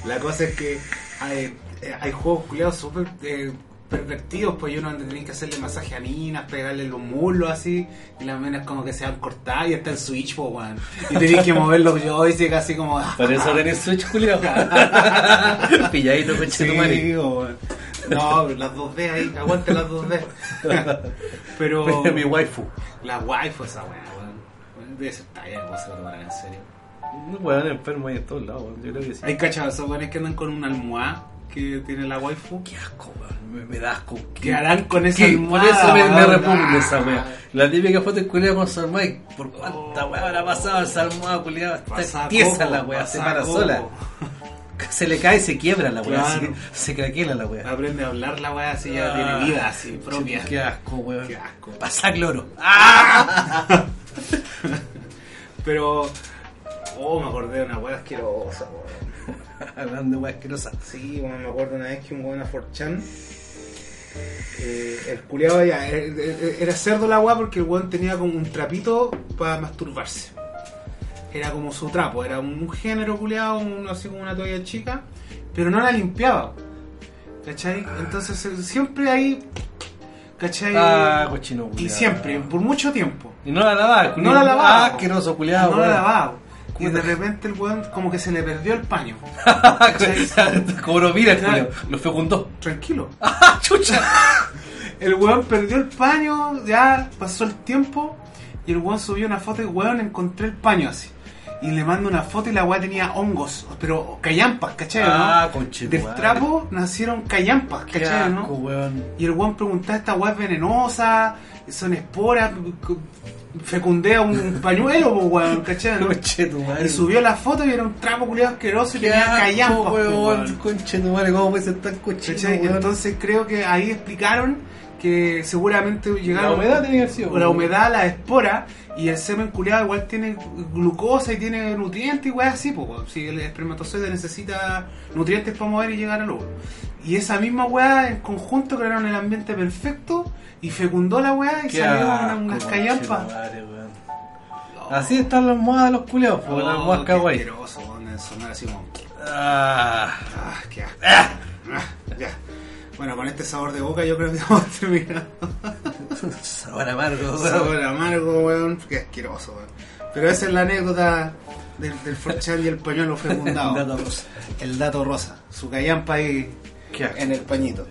La cosa es que hay, eh, hay juegos culiados súper eh, pervertidos, pues y uno tenía que hacerle masaje a minas, pegarle los muslos así, y las minas como que se han cortado y está en Switch, pues weón. Y tenías que mover los joysticks así como.
Por eso tenés Switch, Julio. Pilladito, coche tu
Sí,
madre.
weón. No, las 2D ahí, aguante las 2D. Pero.
Mi waifu.
La waifu esa weá, weón. Debe ser talla, no se lo tomarán en serio.
No pueden enfermo ahí en todos lados, weón. yo creo que sí.
Hay cachados, esos weones que andan con una almohada que tiene la waifu.
Qué asco, weón. Me, me da asco.
¿Qué harán con esa
¿Qué?
almohada?
Por eso me, repugna esa
Ah.
weá. La típica foto de culiado con su almohada. y ¿Por cuánta weá habrá pasado esa almohada culiada? Está tiesa la weá, se para
coco.
sola. Se le cae y se quiebra la weá.
Claro.
Se, se craquela la weá.
Aprende a hablar la weá así, ya
Ah.
tiene vida así, propia.
Qué asco, weón.
Qué asco.
Pasa cloro.
Pero. Oh, me acordé de una weá asquerosa, weón.
Hablando de weá asquerosa.
Sí, bueno, me acuerdo una vez que un weón a 4chan. Eh, el culiado ya era, era cerdo la weá porque el weón tenía como un trapito para masturbarse. Era como su trapo, era un género culiado, un- así como una toalla chica, pero no la limpiaba. ¿Cachai? Entonces eh, siempre ahí. ¿Cachai?
Ah, cochino
y siempre, por mucho tiempo.
Y no la lavaba,
No la lavaba.
Ah, asqueroso, culiado.
no la lavaba. Y de repente el weón como que se le perdió el paño.
Como no mira, culiao. Lo fecundó.
Tranquilo.
¡Ah, chucha!
El weón perdió el paño, ya pasó el tiempo y el weón subió una foto y weón encontré el paño así. Y le mando una foto y la weá tenía hongos, pero callampas, ¿cachai? no?
Ah, conchetumare.
Del trapo nacieron callampas, ¿cachai? no? Y el weón preguntaba, ¿esta weá es venenosa? ¿Son esporas? Fecundea un pañuelo, po, weón, ¿cachai? no? Y subió la foto y era un trapo culiado asqueroso y tenía callampas,
weón.
weón.
Conchetumare, ¿cómo puede ser tan cochino, weón?
Entonces creo que ahí explicaron que seguramente llegaron.
La humedad tenía que sido,
La
weón.
humedad, la espora y el semen culiado igual tiene glucosa y tiene nutrientes y weas así, pues. weón. Si el espermatozoide necesita nutrientes para mover y llegar al óvulo. Y esa misma wea en conjunto crearon el ambiente perfecto y fecundó la wea y
Qué
salieron
asco,
unas callampas.
weón. Así están las almohadas de los culeos, pues, las
qué
kawaii.
asqueroso, weón, de sonar así como.
Ah.
Ah, qué asco. Ah, ya. Bueno, con este sabor de boca yo creo que vamos terminando.
Sabor amargo, weón.
Sabor amargo, weón. Qué asqueroso, weón. Pero esa es la anécdota del, del Forchan y el pañuelo fecundado.
El dato rosa.
El dato rosa. Su callampa ahí
Qué asco.
en el pañito.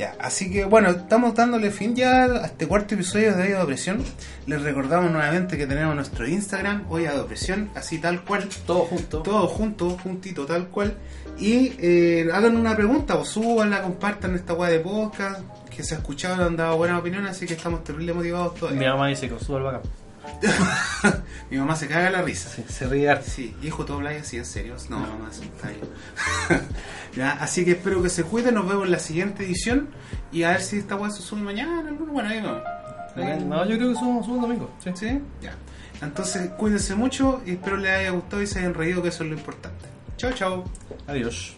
Ya, así que bueno, estamos dándole fin ya a este cuarto episodio de Hoy de Opresión. Les recordamos nuevamente que tenemos nuestro Instagram, Hoy de Opresión, así tal cual.
Todo junto.
Todo junto, juntito, tal cual. Y eh, hagan una pregunta, o súbanla, compartan esta weá de podcast, que se ha escuchado, le han dado buenas opiniones, así que estamos terrible motivados
Mi
todavía.
mamá dice con su albahaca.
Mi mamá se caga la risa.
Sí, se ríe harto.
Sí, hijo, todo hablas así en serio. No, mamá, es un tallo. ya, así que espero que se cuiden, nos vemos en la siguiente edición y a ver si esta weá se sube mañana, bueno. Ahí-
No, yo creo que somos un domingo. Sí.
¿Sí? Ya. Entonces, cuídense mucho y espero les haya gustado y se hayan reído, que eso es lo importante. Chao, chao.
Adiós.